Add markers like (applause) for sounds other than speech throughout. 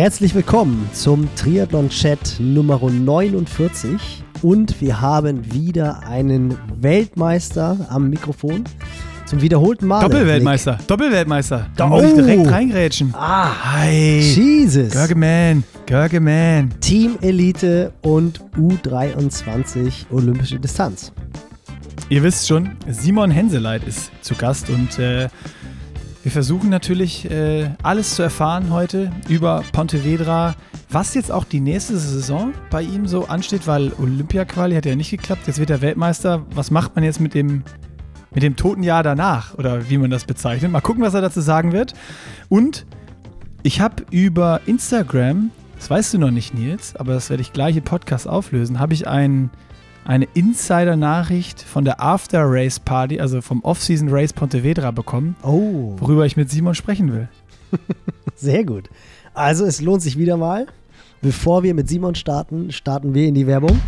Herzlich willkommen zum Triathlon-Chat Nummer 49 und wir haben wieder einen Weltmeister am Mikrofon. Zum wiederholten Mal. Doppelweltmeister, Doppelweltmeister. Da muss ich oh. direkt reingrätschen. Ah, Hi. Jesus. Görgeman, Görgeman. Team Elite und U23 Olympische Distanz. Ihr wisst schon, Simon Henseleit ist zu Gast und äh, wir versuchen natürlich äh, alles zu erfahren heute über Pontevedra, was jetzt auch die nächste Saison bei ihm so ansteht, weil Olympia-Quali hat ja nicht geklappt, jetzt wird er Weltmeister. Was macht man jetzt mit dem, mit dem toten Jahr danach oder wie man das bezeichnet? Mal gucken, was er dazu sagen wird. Und ich habe über Instagram, das weißt du noch nicht, Nils, aber das werde ich gleich im Podcast auflösen, habe ich ein, eine Insider-Nachricht von der After-Race-Party, also vom Off-Season-Race Pontevedra bekommen, Oh, worüber ich mit Simon sprechen will. (laughs) sehr gut. Also es lohnt sich wieder mal. Bevor wir mit Simon starten, starten wir in die Werbung.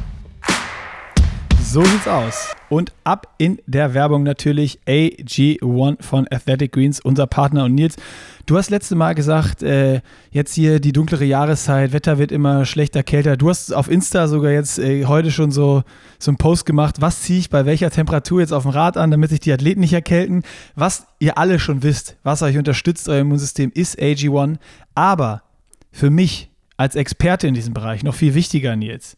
So sieht's aus. Und ab in der Werbung natürlich AG1 von Athletic Greens, unser Partner. Und Nils, du hast letzte Mal gesagt, äh, jetzt hier die dunklere Jahreszeit, Wetter wird immer schlechter, kälter. Du hast auf Insta sogar jetzt äh, heute schon so, so einen Post gemacht, was ziehe ich bei welcher Temperatur jetzt auf dem Rad an, damit sich die Athleten nicht erkälten. Was ihr alle schon wisst, was euch unterstützt, euer Immunsystem, ist AG1. Aber für mich als Experte in diesem Bereich noch viel wichtiger, Nils.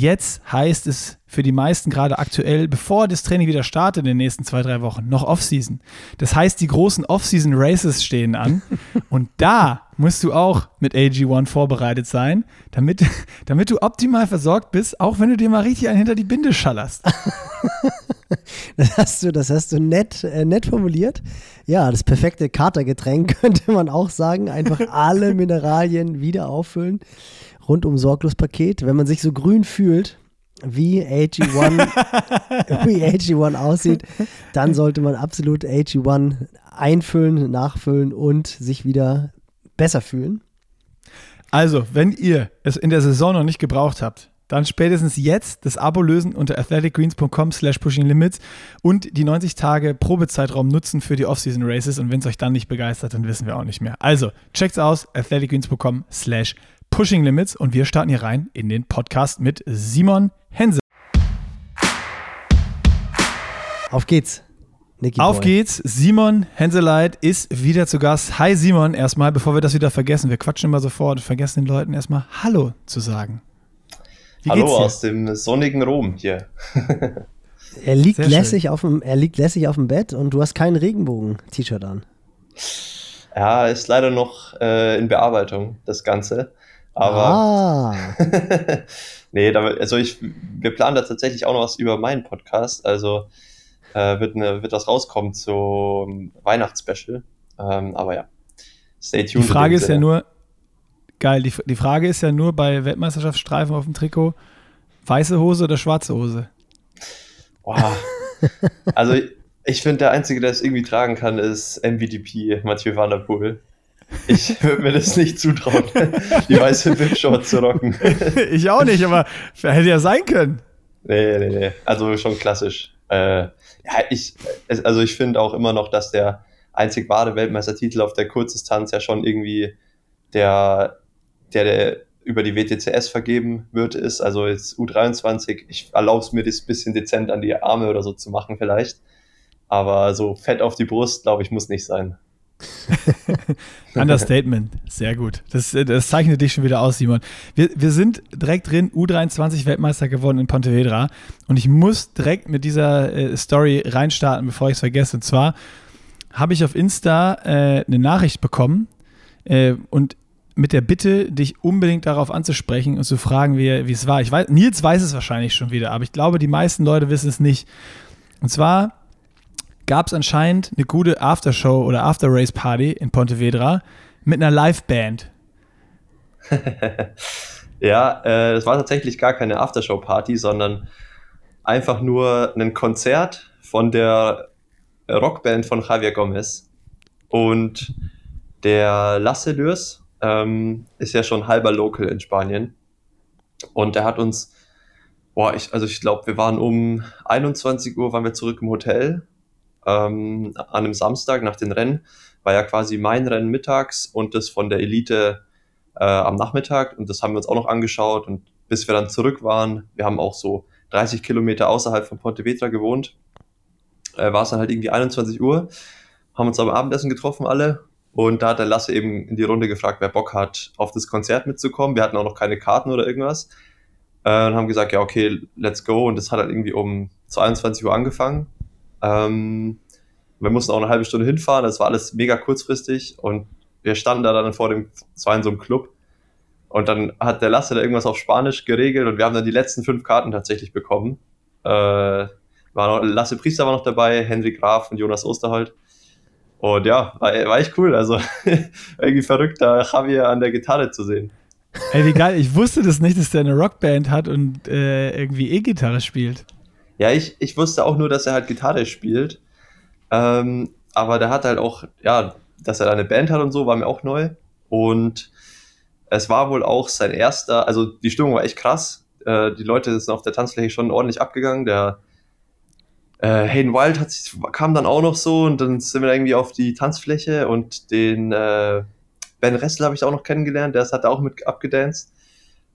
Jetzt heißt es für die meisten gerade aktuell, bevor das Training wieder startet in den nächsten zwei, drei Wochen, noch Offseason. Das heißt, die großen Offseason-Races stehen an. (laughs) und da musst du auch mit AG1 vorbereitet sein, damit, (laughs) damit du optimal versorgt bist, auch wenn du dir mal richtig einen hinter die Binde schallerst. (laughs) Das hast du, das hast du nett, äh, nett formuliert. Ja, das perfekte Katergetränk könnte man auch sagen. Einfach alle Mineralien wieder auffüllen. Rundum sorglos Paket. Wenn man sich so grün fühlt, wie AG1, (laughs) wie AG1 aussieht, dann sollte man absolut AG1 einfüllen, nachfüllen und sich wieder besser fühlen. Also, wenn ihr es in der Saison noch nicht gebraucht habt, dann spätestens jetzt das Abo lösen unter athleticgreens.com slash pushinglimits und die 90 Tage Probezeitraum nutzen für die Offseason Races und wenn es euch dann nicht begeistert, dann wissen wir auch nicht mehr. Also, checkt's aus, athleticgreens.com slash pushinglimits und wir starten hier rein in den Podcast mit Simon Hense. Auf geht's. Niki Auf Boy. geht's, Simon Henseleit ist wieder zu Gast. Hi Simon, erstmal, bevor wir das wieder vergessen, wir quatschen immer sofort und vergessen den Leuten erstmal Hallo zu sagen. Wie Hallo aus dem sonnigen Rom hier. (laughs) Er liegt, lässig auf dem, er liegt lässig auf dem Bett und du hast kein Regenbogen-T-Shirt an. Ja, ist leider noch äh, in Bearbeitung, das Ganze. Aber ah, (laughs) nee, da, also ich, wir planen da tatsächlich auch noch was über meinen Podcast. Also äh, wird, ne, wird was rauskommen zum Weihnachtsspecial. Ähm, aber ja, stay Die tuned. in Frage ist ja nur, geil, die, die Frage ist ja nur bei Weltmeisterschaftsstreifen auf dem Trikot, weiße Hose oder schwarze Hose? Boah. (laughs) Also ich, finde, der Einzige, der es irgendwie tragen kann, ist MVDP, Mathieu Van der Poel. Ich (laughs) würde mir das nicht zutrauen, die weiße Wipshort zu rocken. (laughs) ich auch nicht, aber hätte ja sein können. Nee, nee, nee. Also schon klassisch. Äh, ja, ich, also ich finde auch immer noch, dass der einzig wahre Weltmeistertitel auf der Kurzdistanz ja schon irgendwie der, der, der über die WTCS vergeben wird, ist. Also jetzt U23. Ich erlaube es mir, das bisschen dezent an die Arme oder so zu machen vielleicht. Aber so fett auf die Brust, glaube ich, muss nicht sein. (laughs) Understatement, sehr gut. Das, das zeichnet dich schon wieder aus, Simon. Wir, wir sind direkt drin, U23 Weltmeister geworden in Pontevedra. Und ich muss direkt mit dieser äh, Story reinstarten, bevor ich es vergesse. Und zwar habe ich auf Insta äh, eine Nachricht bekommen äh, und mit der Bitte, dich unbedingt darauf anzusprechen und zu fragen, wie, es war. Ich weiß, Nils weiß es wahrscheinlich schon wieder, aber ich glaube, die meisten Leute wissen es nicht. Und zwar gab es anscheinend eine gute Aftershow oder After-Race-Party in Pontevedra mit einer Liveband. (laughs) Ja, äh, war tatsächlich gar keine Aftershow-Party, sondern einfach nur ein Konzert von der Rockband von Javier Gomez. Und der Lasse Lürs ähm, ist ja schon halber Local in Spanien. Und der hat uns, boah, ich, also ich glaube, wir waren um 21 Uhr waren wir zurück im Hotel ähm, an einem Samstag nach den Rennen. War ja quasi mein Rennen mittags und das von der Elite äh, am Nachmittag und das haben wir uns auch noch angeschaut und bis wir dann zurück waren, wir haben auch so 30 Kilometer außerhalb von Pontevedra gewohnt, äh, war es dann halt irgendwie 21 Uhr, haben uns am Abendessen getroffen alle und da hat der Lasse eben in die Runde gefragt, wer Bock hat, auf das Konzert mitzukommen. Wir hatten auch noch keine Karten oder irgendwas. Äh, und haben gesagt, ja, okay, let's go. Und das hat halt irgendwie um 22 Uhr angefangen. Ähm, wir mussten auch eine halbe Stunde hinfahren. Das war alles mega kurzfristig. Und wir standen da dann vor dem, es war in so einem Club. Und dann hat der Lasse da irgendwas auf Spanisch geregelt und wir haben dann die letzten fünf Karten tatsächlich bekommen. Äh, war noch, Lasse Priester war noch dabei, Henry Graf und Jonas Osterholt. Und ja, war, war echt cool. Also (laughs) irgendwie verrückt, da Javier an der Gitarre zu sehen. Ey, wie geil. Ich wusste das nicht, dass der eine Rockband hat und äh, irgendwie E-Gitarre spielt. Ja, ich, ich wusste auch nur, dass er halt Gitarre spielt. Ähm, aber der hat halt auch, ja, dass er da eine Band hat und so, war mir auch neu. Und es war wohl auch sein erster, also die Stimmung war echt krass. Äh, die Leute sind auf der Tanzfläche schon ordentlich abgegangen. Der äh, Hayden Wild hat, kam dann auch noch so und dann sind wir irgendwie auf die Tanzfläche und den äh, Ben Ressel habe ich auch noch kennengelernt, der hat auch mit abgedanced.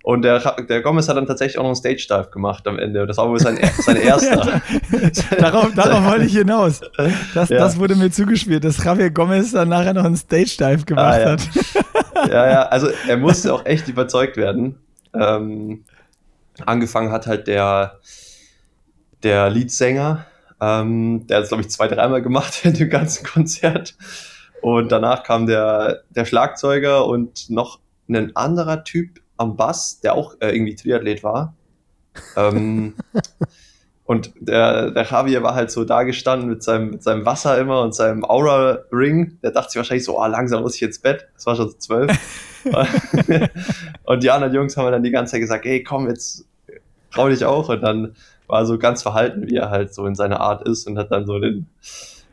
Und der, der Gomez hat dann tatsächlich auch noch einen Stage Dive gemacht am Ende. Das war wohl sein, (laughs) sein erster. darauf, darauf wollte ich hinaus. Das, ja. das wurde mir zugespielt, dass Javier Gomez dann nachher noch einen Stage Dive gemacht ah, ja. hat. ja, ja, (laughs) also er musste auch echt überzeugt werden. Ähm, angefangen hat halt der, der Leadsänger, ähm, der hat es, glaube ich, zwei, dreimal gemacht in dem ganzen (laughs) Konzert. Und danach kam der, der Schlagzeuger und noch ein anderer Typ am Bass, der auch äh, irgendwie Triathlet war. Ähm, (laughs) und der, der Javier war halt so da gestanden mit seinem, mit seinem Wasser immer und seinem Aura-Ring. Der dachte sich wahrscheinlich so, oh, langsam muss ich ins Bett. Das war schon so zwölf. (laughs) und die anderen Jungs haben dann die ganze Zeit gesagt, hey, komm, jetzt trau dich auch. Und dann war so ganz verhalten, wie er halt so in seiner Art ist und hat dann so den,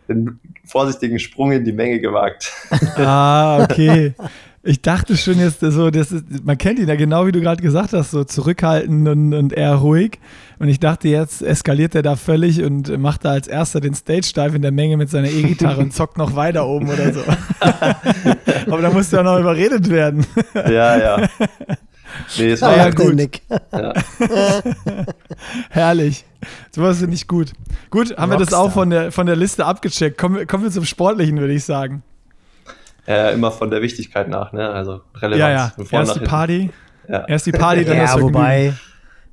den vorsichtigen Sprung in die Menge gewagt. (laughs) Ah, okay. Ich dachte schon jetzt so, das ist, man kennt ihn ja genau, wie du gerade gesagt hast, so zurückhaltend und, und eher ruhig. Und ich dachte, jetzt eskaliert er da völlig und macht da als erster den Stage-Dive in der Menge mit seiner E-Gitarre und zockt noch weiter oben oder so. (laughs) Aber da musste ja noch überredet werden. Ja, ja. Nee, es war ja, gut. Nick. Ja. (laughs) Herrlich. Sowas finde ich gut. Gut, haben Rockstar. wir das auch von der, von der Liste abgecheckt. Kommen, kommen wir zum Sportlichen, würde ich sagen. Ja, immer von der Wichtigkeit nach, ne? Also Relevanz. Ja, ja. Erst die Party. Ja. Erst die Party, (laughs) dann ja, das wobei,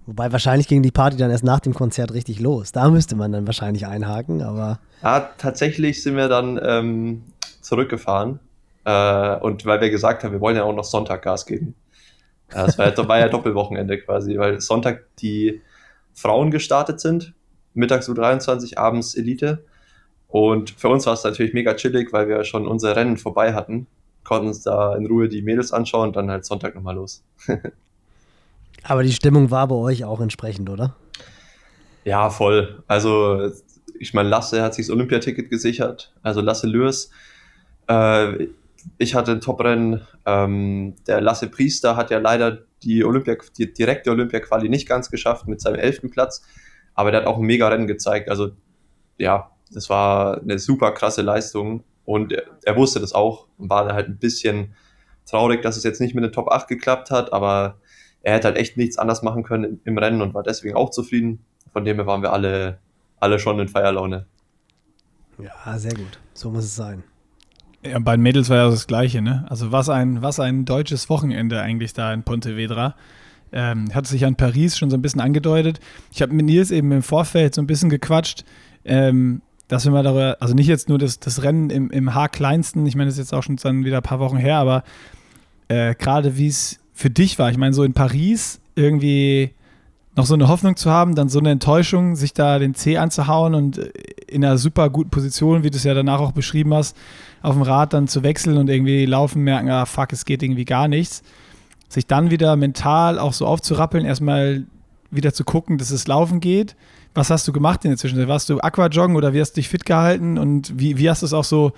wobei wahrscheinlich ging die Party dann erst nach dem Konzert richtig los. Da müsste man dann wahrscheinlich einhaken, aber. Ja, tatsächlich sind wir dann ähm, zurückgefahren. Äh, und weil wir gesagt haben, wir wollen ja auch noch Sonntag Gas geben. Das war ja, war ja Doppelwochenende quasi, weil Sonntag die Frauen gestartet sind, mittags U23, abends Elite. Und für uns war es natürlich mega chillig, weil wir schon unser Rennen vorbei hatten, konnten uns da in Ruhe die Mädels anschauen und dann halt Sonntag nochmal los. (laughs) Aber die Stimmung war bei euch auch entsprechend, oder? Ja, voll. Also, ich meine, Lasse hat sich das Olympiaticket gesichert. Also Lasse Lürs. Äh, ich hatte ein Top-Rennen. Ähm, der Lasse Priester hat ja leider die, Olympia, die direkte Olympia-Quali nicht ganz geschafft mit seinem elften Platz. Aber der hat auch ein mega Rennen gezeigt. Also, ja, das war eine super krasse Leistung. Und er, er wusste das auch und war halt ein bisschen traurig, dass es jetzt nicht mit den Top 8 geklappt hat. Aber er hätte halt echt nichts anders machen können im Rennen und war deswegen auch zufrieden. Von dem her waren wir alle, alle schon in Feierlaune. Ja, sehr gut. So muss es sein. Ja, bei den Mädels war ja das Gleiche, ne? Also was ein, was ein deutsches Wochenende eigentlich da in Pontevedra. Ähm, hat sich an Paris schon so ein bisschen angedeutet. Ich habe mit Nils eben im Vorfeld so ein bisschen gequatscht, ähm, dass wir mal darüber, also nicht jetzt nur das, das Rennen im, im Haarkleinsten, ich meine, das ist jetzt auch schon dann wieder ein paar Wochen her, aber äh, gerade wie es für dich war. Ich meine, so in Paris irgendwie noch so eine Hoffnung zu haben, dann so eine Enttäuschung, sich da den C anzuhauen und in einer super guten Position, wie du es ja danach auch beschrieben hast, auf dem Rad dann zu wechseln und irgendwie laufen, merken, ah fuck, es geht irgendwie gar nichts. Sich dann wieder mental auch so aufzurappeln, erstmal wieder zu gucken, dass es laufen geht. Was hast du gemacht in der Zwischenzeit? Warst du Aquajoggen oder wie hast du dich fit gehalten und wie, wie hast du es auch so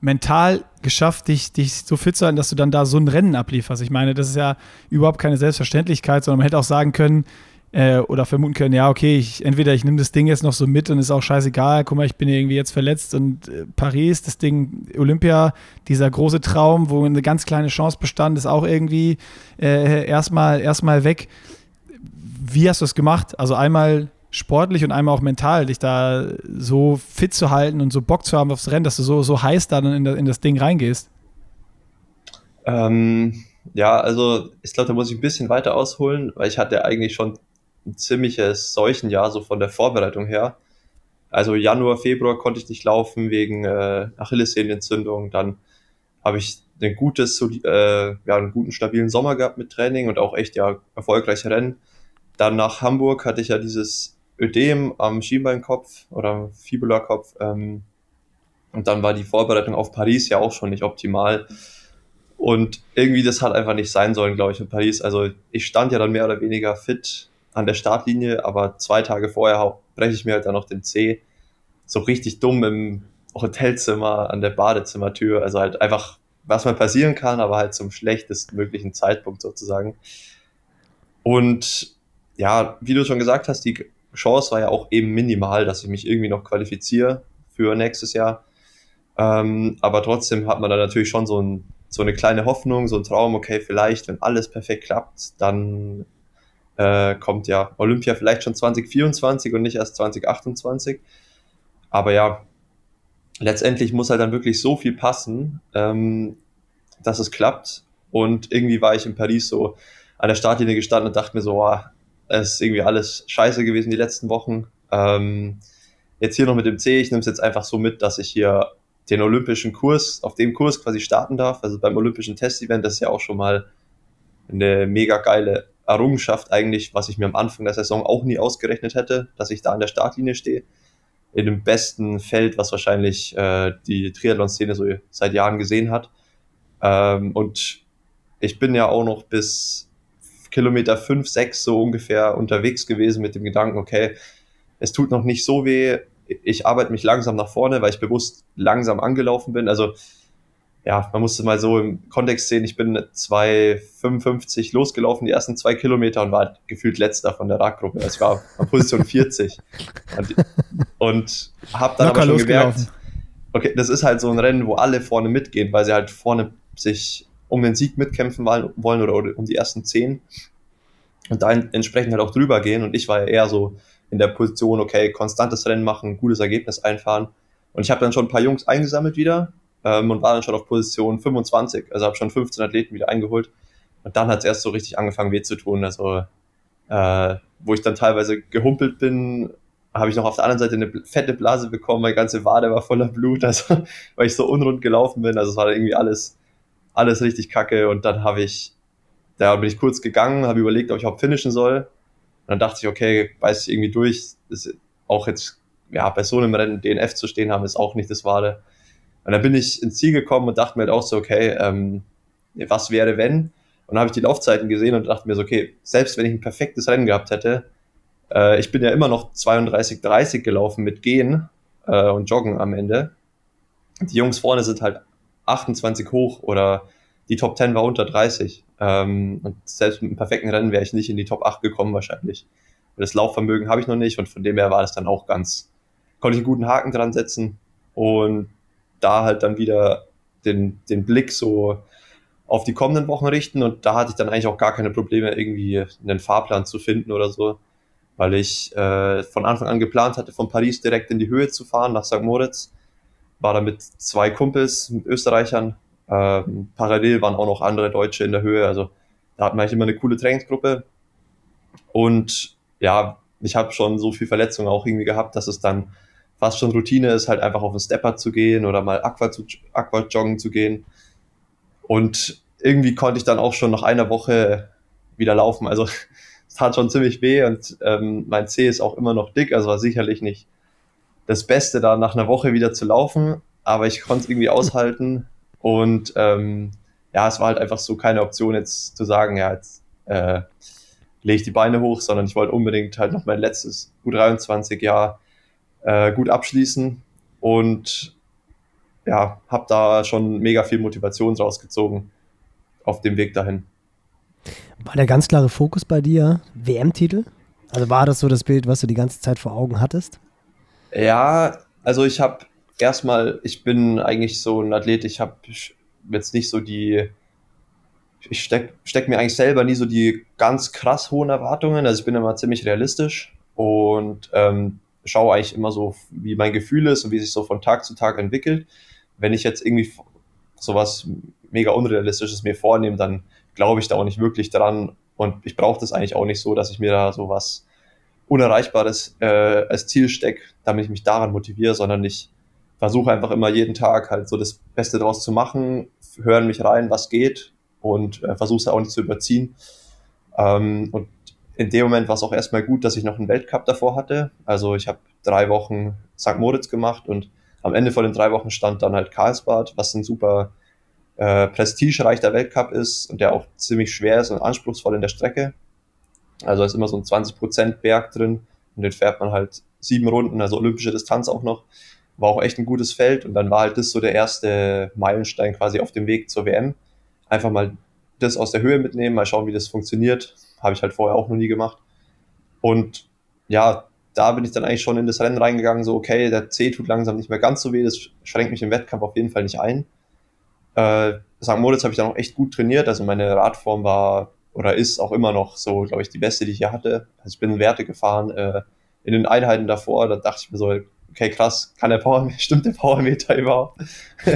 mental geschafft, dich, dich so fit zu halten, dass du dann da so ein Rennen ablieferst? Ich meine, das ist ja überhaupt keine Selbstverständlichkeit, sondern man hätte auch sagen können, äh, oder vermuten können, ja, okay, ich, entweder ich nehme das Ding jetzt noch so mit und ist auch scheißegal, guck mal, ich bin irgendwie jetzt verletzt und äh, Paris, das Ding, Olympia, dieser große Traum, wo eine ganz kleine Chance bestand, ist auch irgendwie äh, erstmal erstmal weg. Wie hast du es gemacht? Also einmal sportlich und einmal auch mental, dich da so fit zu halten und so Bock zu haben aufs Rennen, dass du so, so heiß dann in, in das Ding reingehst? Ähm, ja, also ich glaube, da muss ich ein bisschen weiter ausholen, weil ich hatte eigentlich schon ein ziemliches Seuchenjahr, so von der Vorbereitung her. Also Januar, Februar konnte ich nicht laufen wegen äh, Achillessehnenentzündung. Dann habe ich ein gutes, äh, ja, einen guten, stabilen Sommer gehabt mit Training und auch echt ja erfolgreiche Rennen. Dann nach Hamburg hatte ich ja dieses Ödem am Schienbeinkopf oder Fibularkopf. Ähm, und dann war die Vorbereitung auf Paris ja auch schon nicht optimal. Und irgendwie, das hat einfach nicht sein sollen, glaube ich, in Paris. Also ich stand ja dann mehr oder weniger fit an der Startlinie, aber zwei Tage vorher breche ich mir halt dann noch den C. So richtig dumm im Hotelzimmer an der Badezimmertür. Also halt einfach, was mal passieren kann, aber halt zum schlechtesten möglichen Zeitpunkt sozusagen. Und ja, wie du schon gesagt hast, die Chance war ja auch eben minimal, dass ich mich irgendwie noch qualifiziere für nächstes Jahr. Ähm, aber trotzdem hat man da natürlich schon so, ein, so eine kleine Hoffnung, so ein Traum, okay, vielleicht, wenn alles perfekt klappt, dann äh, kommt ja Olympia vielleicht schon 2024 und nicht erst 2028. Aber ja, letztendlich muss halt dann wirklich so viel passen, ähm, dass es klappt. Und irgendwie war ich in Paris so an der Startlinie gestanden und dachte mir so, oh, es ist irgendwie alles scheiße gewesen die letzten Wochen. Ähm, jetzt hier noch mit dem C, ich nehme es jetzt einfach so mit, dass ich hier den olympischen Kurs, auf dem Kurs quasi starten darf. Also beim olympischen Testevent, das ist ja auch schon mal eine mega geile Errungenschaft eigentlich, was ich mir am Anfang der Saison auch nie ausgerechnet hätte, dass ich da an der Startlinie stehe. In dem besten Feld, was wahrscheinlich äh, die Triathlon-Szene so seit Jahren gesehen hat. Ähm, und ich bin ja auch noch bis Kilometer 5, 6 so ungefähr unterwegs gewesen mit dem Gedanken, okay, es tut noch nicht so weh, ich arbeite mich langsam nach vorne, weil ich bewusst langsam angelaufen bin. Also ja, man muss es mal so im Kontext sehen, ich bin 2,55 losgelaufen, die ersten zwei Kilometer und war gefühlt letzter von der Radgruppe. Also ich war auf Position (laughs) 40 und, und habe dann Locker aber schon gemerkt, okay, das ist halt so ein Rennen, wo alle vorne mitgehen, weil sie halt vorne sich um den Sieg mitkämpfen wollen oder, oder um die ersten zehn. Und da entsprechend halt auch drüber gehen. Und ich war ja eher so in der Position, okay, konstantes Rennen machen, gutes Ergebnis einfahren. Und ich habe dann schon ein paar Jungs eingesammelt wieder ähm, und war dann schon auf Position 25. Also habe schon 15 Athleten wieder eingeholt. Und dann hat es erst so richtig angefangen weh zu tun. Also äh, wo ich dann teilweise gehumpelt bin, habe ich noch auf der anderen Seite eine fette Blase bekommen. Meine ganze Wade war voller Blut, (laughs) also weil ich so unrund gelaufen bin. Also es war irgendwie alles, alles richtig kacke. Und dann habe ich, da bin ich kurz gegangen, habe überlegt, ob ich überhaupt finishen soll. Und dann dachte ich, okay, weiß ich irgendwie durch. Ist auch jetzt, ja, bei so einem Rennen DNF zu stehen haben, ist auch nicht das Wahre. Und dann bin ich ins Ziel gekommen und dachte mir halt auch so, okay, ähm, was wäre wenn? Und dann habe ich die Laufzeiten gesehen und dachte mir so, okay, selbst wenn ich ein perfektes Rennen gehabt hätte, äh, ich bin ja immer noch 32,30 gelaufen mit Gehen äh, und Joggen am Ende. Die Jungs vorne sind halt 28 hoch oder die Top 10 war unter 30. Ähm, und selbst mit einem perfekten Rennen wäre ich nicht in die Top 8 gekommen wahrscheinlich. Das Laufvermögen habe ich noch nicht und von dem her war das dann auch ganz, konnte ich einen guten Haken dran setzen. Und da halt dann wieder den, den Blick so auf die kommenden Wochen richten und da hatte ich dann eigentlich auch gar keine Probleme, irgendwie einen Fahrplan zu finden oder so, weil ich äh, von Anfang an geplant hatte, von Paris direkt in die Höhe zu fahren, nach St. Moritz. War da mit zwei Kumpels, mit Österreichern. Ähm, parallel waren auch noch andere Deutsche in der Höhe, also da hatten wir eigentlich immer eine coole Trainingsgruppe. Und ja, ich habe schon so viel Verletzungen auch irgendwie gehabt, dass es dann fast schon Routine ist, halt einfach auf den Stepper zu gehen oder mal Aqua, zu, Aqua joggen zu gehen. Und irgendwie konnte ich dann auch schon nach einer Woche wieder laufen. Also (laughs) es tat schon ziemlich weh und ähm, mein C ist auch immer noch dick, also war sicherlich nicht das Beste, da nach einer Woche wieder zu laufen, aber ich konnte es irgendwie aushalten und ähm, ja, es war halt einfach so keine Option jetzt zu sagen, ja, jetzt äh, lege ich die Beine hoch, sondern ich wollte unbedingt halt noch mein letztes U23-Jahr äh, gut abschließen und ja, habe da schon mega viel Motivation draus gezogen auf dem Weg dahin. War der ganz klare Fokus bei dir WM-Titel? Also war das so das Bild, was du die ganze Zeit vor Augen hattest? Ja, also ich habe erstmal, ich bin eigentlich so ein Athlet, ich habe jetzt nicht so die, ich stecke steck mir eigentlich selber nie so die ganz krass hohen Erwartungen. Also ich bin immer ziemlich realistisch und ähm, schaue eigentlich immer so, wie mein Gefühl ist und wie sich so von Tag zu Tag entwickelt. Wenn ich jetzt irgendwie sowas mega Unrealistisches mir vornehme, dann glaube ich da auch nicht wirklich dran und ich brauche das eigentlich auch nicht so, dass ich mir da sowas Unerreichbares äh, als Ziel stecke, damit ich mich daran motiviere, sondern ich versuche einfach immer jeden Tag halt so das Beste draus zu machen, hören mich rein, was geht und äh, versuche es auch nicht zu überziehen. Ähm, und in dem Moment war es auch erstmal gut, dass ich noch einen Weltcup davor hatte. Also ich habe drei Wochen St. Moritz gemacht und am Ende von den drei Wochen stand dann halt Karlsbad, was ein super äh, prestigereicher Weltcup ist und der auch ziemlich schwer ist und anspruchsvoll in der Strecke. Also da ist immer so ein 20% Berg drin und den fährt man halt sieben Runden, also olympische Distanz auch noch. War auch echt ein gutes Feld und dann war halt das so der erste Meilenstein quasi auf dem Weg zur WM. Einfach mal das aus der Höhe mitnehmen, mal schauen, wie das funktioniert. Habe ich halt vorher auch noch nie gemacht. Und ja, da bin ich dann eigentlich schon in das Rennen reingegangen, so okay, der C tut langsam nicht mehr ganz so weh, das schränkt mich im Wettkampf auf jeden Fall nicht ein. Äh, St. Moritz habe ich dann auch echt gut trainiert, also meine Radform war oder ist auch immer noch so, glaube ich, die beste, die ich hier hatte. Also ich bin Werte gefahren äh, in den Einheiten davor, da dachte ich mir so, okay, krass, kann der Power, (laughs) stimmt der Powermeter überhaupt?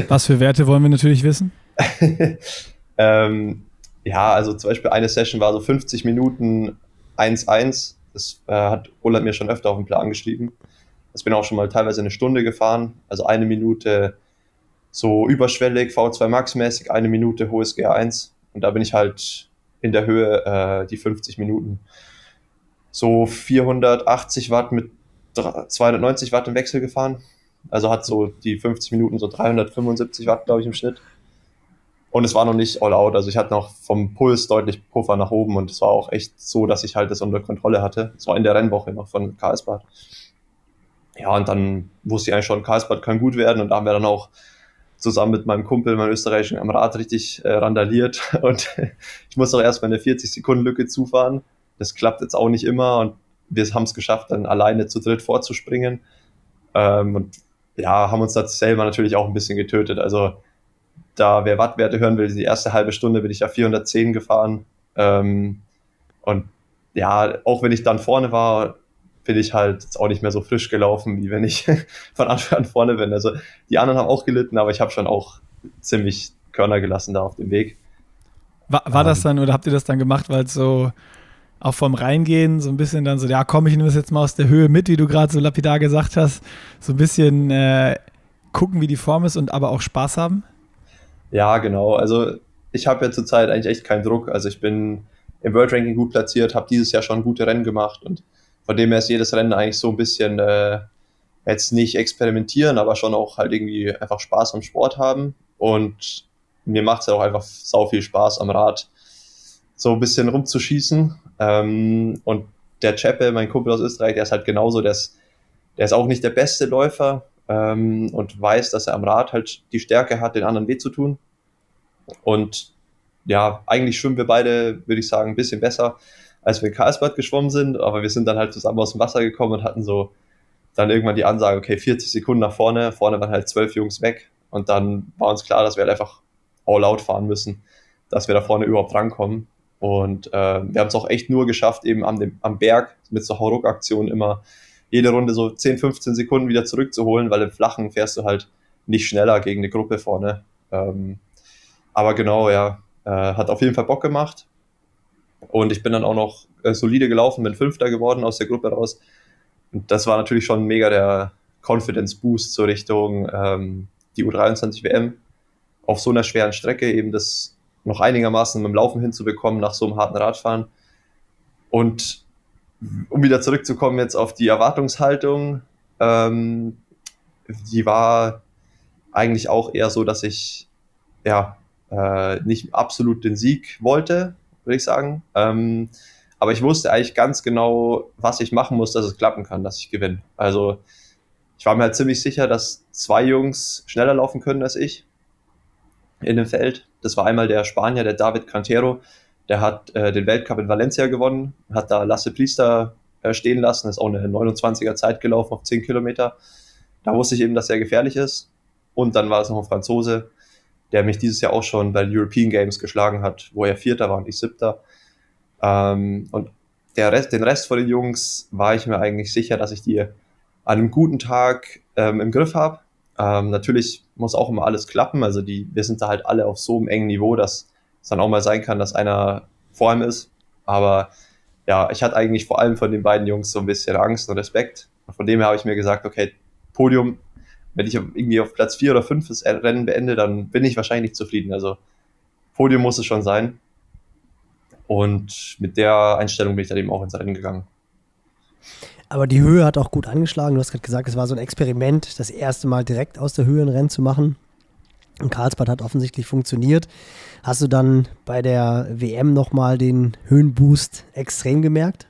Was für Werte wollen wir natürlich wissen? (laughs) ähm, ja, also zum Beispiel eine Session war so 50 Minuten 1-1. Das äh, hat Roland mir schon öfter auf den Plan geschrieben. Das bin auch schon mal teilweise eine Stunde gefahren. Also eine Minute so überschwellig, V2 Max mäßig, eine Minute hohes GR1. Und da bin ich halt in der Höhe äh, die 50 Minuten so 480 Watt mit 290 Watt im Wechsel gefahren. Also hat so die 50 Minuten so 375 Watt, glaube ich, im Schnitt. Und es war noch nicht all out. Also ich hatte noch vom Puls deutlich Puffer nach oben und es war auch echt so, dass ich halt das unter Kontrolle hatte. Es war in der Rennwoche noch von Karlsbad. Ja, und dann wusste ich eigentlich schon, Karlsbad kann gut werden und da haben wir dann auch zusammen mit meinem Kumpel, meinem österreichischen am Rad richtig äh, randaliert (laughs) und ich musste auch erst mal eine 40 Sekunden Lücke zufahren. Das klappt jetzt auch nicht immer und wir haben es geschafft, dann alleine zu dritt vorzuspringen. Ähm, und ja, haben uns da selber natürlich auch ein bisschen getötet. Also da wer Wattwerte hören will, die erste halbe Stunde bin ich ja 410 gefahren. Ähm, und ja, auch wenn ich dann vorne war, bin ich halt auch nicht mehr so frisch gelaufen, wie wenn ich (laughs) von Anfang an vorne bin. Also die anderen haben auch gelitten, aber ich habe schon auch ziemlich Körner gelassen da auf dem Weg. War, war das ähm. dann oder habt ihr das dann gemacht, weil es so auch vom Reingehen so ein bisschen dann so, ja komm, ich nehme es jetzt mal aus der Höhe mit, wie du gerade so lapidar gesagt hast, so ein bisschen äh, gucken, wie die Form ist und aber auch Spaß haben? Ja, genau. Also ich habe ja zurzeit eigentlich echt keinen Druck. Also ich bin im World Ranking gut platziert, habe dieses Jahr schon gute Rennen gemacht und von dem her ist jedes Rennen eigentlich so ein bisschen äh, jetzt nicht experimentieren, aber schon auch halt irgendwie einfach Spaß am Sport haben. Und mir macht es ja auch einfach sau viel Spaß am Rad, so ein bisschen rumzuschießen. Ähm, und der Cheppe, mein Kumpel aus Österreich, der ist halt genauso, der ist, der ist auch nicht der beste Läufer ähm, und weiß, dass er am Rad halt die Stärke hat, den anderen weh zu tun. Und ja, eigentlich schwimmen wir beide, würde ich sagen, ein bisschen besser als wir in Karlsbad geschwommen sind, aber wir sind dann halt zusammen aus dem Wasser gekommen und hatten so dann irgendwann die Ansage, okay, 40 Sekunden nach vorne, vorne waren halt zwölf Jungs weg. Und dann war uns klar, dass wir halt einfach all out fahren müssen, dass wir da vorne überhaupt rankommen. Und äh, wir haben es auch echt nur geschafft, eben am, dem, am Berg mit so Hauruck-Aktionen immer jede Runde so 10, 15 Sekunden wieder zurückzuholen, weil im Flachen fährst du halt nicht schneller gegen eine Gruppe vorne. Ähm, aber genau, ja, äh, hat auf jeden Fall Bock gemacht. Und ich bin dann auch noch äh, solide gelaufen, bin Fünfter geworden aus der Gruppe raus. Und das war natürlich schon mega der Confidence Boost zur Richtung ähm, die U23 WM. Auf so einer schweren Strecke eben das noch einigermaßen mit dem Laufen hinzubekommen nach so einem harten Radfahren. Und um wieder zurückzukommen jetzt auf die Erwartungshaltung, ähm, die war eigentlich auch eher so, dass ich ja äh, nicht absolut den Sieg wollte, würde ich sagen. Ähm, aber ich wusste eigentlich ganz genau, was ich machen muss, dass es klappen kann, dass ich gewinne. Also ich war mir halt ziemlich sicher, dass zwei Jungs schneller laufen können als ich in dem Feld. Das war einmal der Spanier, der David Cantero, der hat äh, den Weltcup in Valencia gewonnen, hat da Lasse Priester äh, stehen lassen. Ist auch eine 29er Zeit gelaufen auf 10 Kilometer. Da wusste ich eben, dass er gefährlich ist. Und dann war es noch ein Franzose, der mich dieses Jahr auch schon bei den European Games geschlagen hat, wo er Vierter war und ich Siebter. Ähm, und der Rest, den Rest von den Jungs war ich mir eigentlich sicher, dass ich die an einem guten Tag ähm, im Griff habe. Ähm, natürlich muss auch immer alles klappen. Also die, wir sind da halt alle auf so einem engen Niveau, dass es dann auch mal sein kann, dass einer vor ihm ist. Aber ja, ich hatte eigentlich vor allem von den beiden Jungs so ein bisschen Angst und Respekt. Und von dem her habe ich mir gesagt, okay, Podium, wenn ich irgendwie auf Platz 4 oder 5 das Rennen beende, dann bin ich wahrscheinlich nicht zufrieden. Also Podium muss es schon sein. Und mit der Einstellung bin ich dann eben auch ins Rennen gegangen. Aber die Höhe hat auch gut angeschlagen. Du hast gerade gesagt, es war so ein Experiment, das erste Mal direkt aus der Höhe ein Rennen zu machen. Und Karlsbad hat offensichtlich funktioniert. Hast du dann bei der WM nochmal den Höhenboost extrem gemerkt?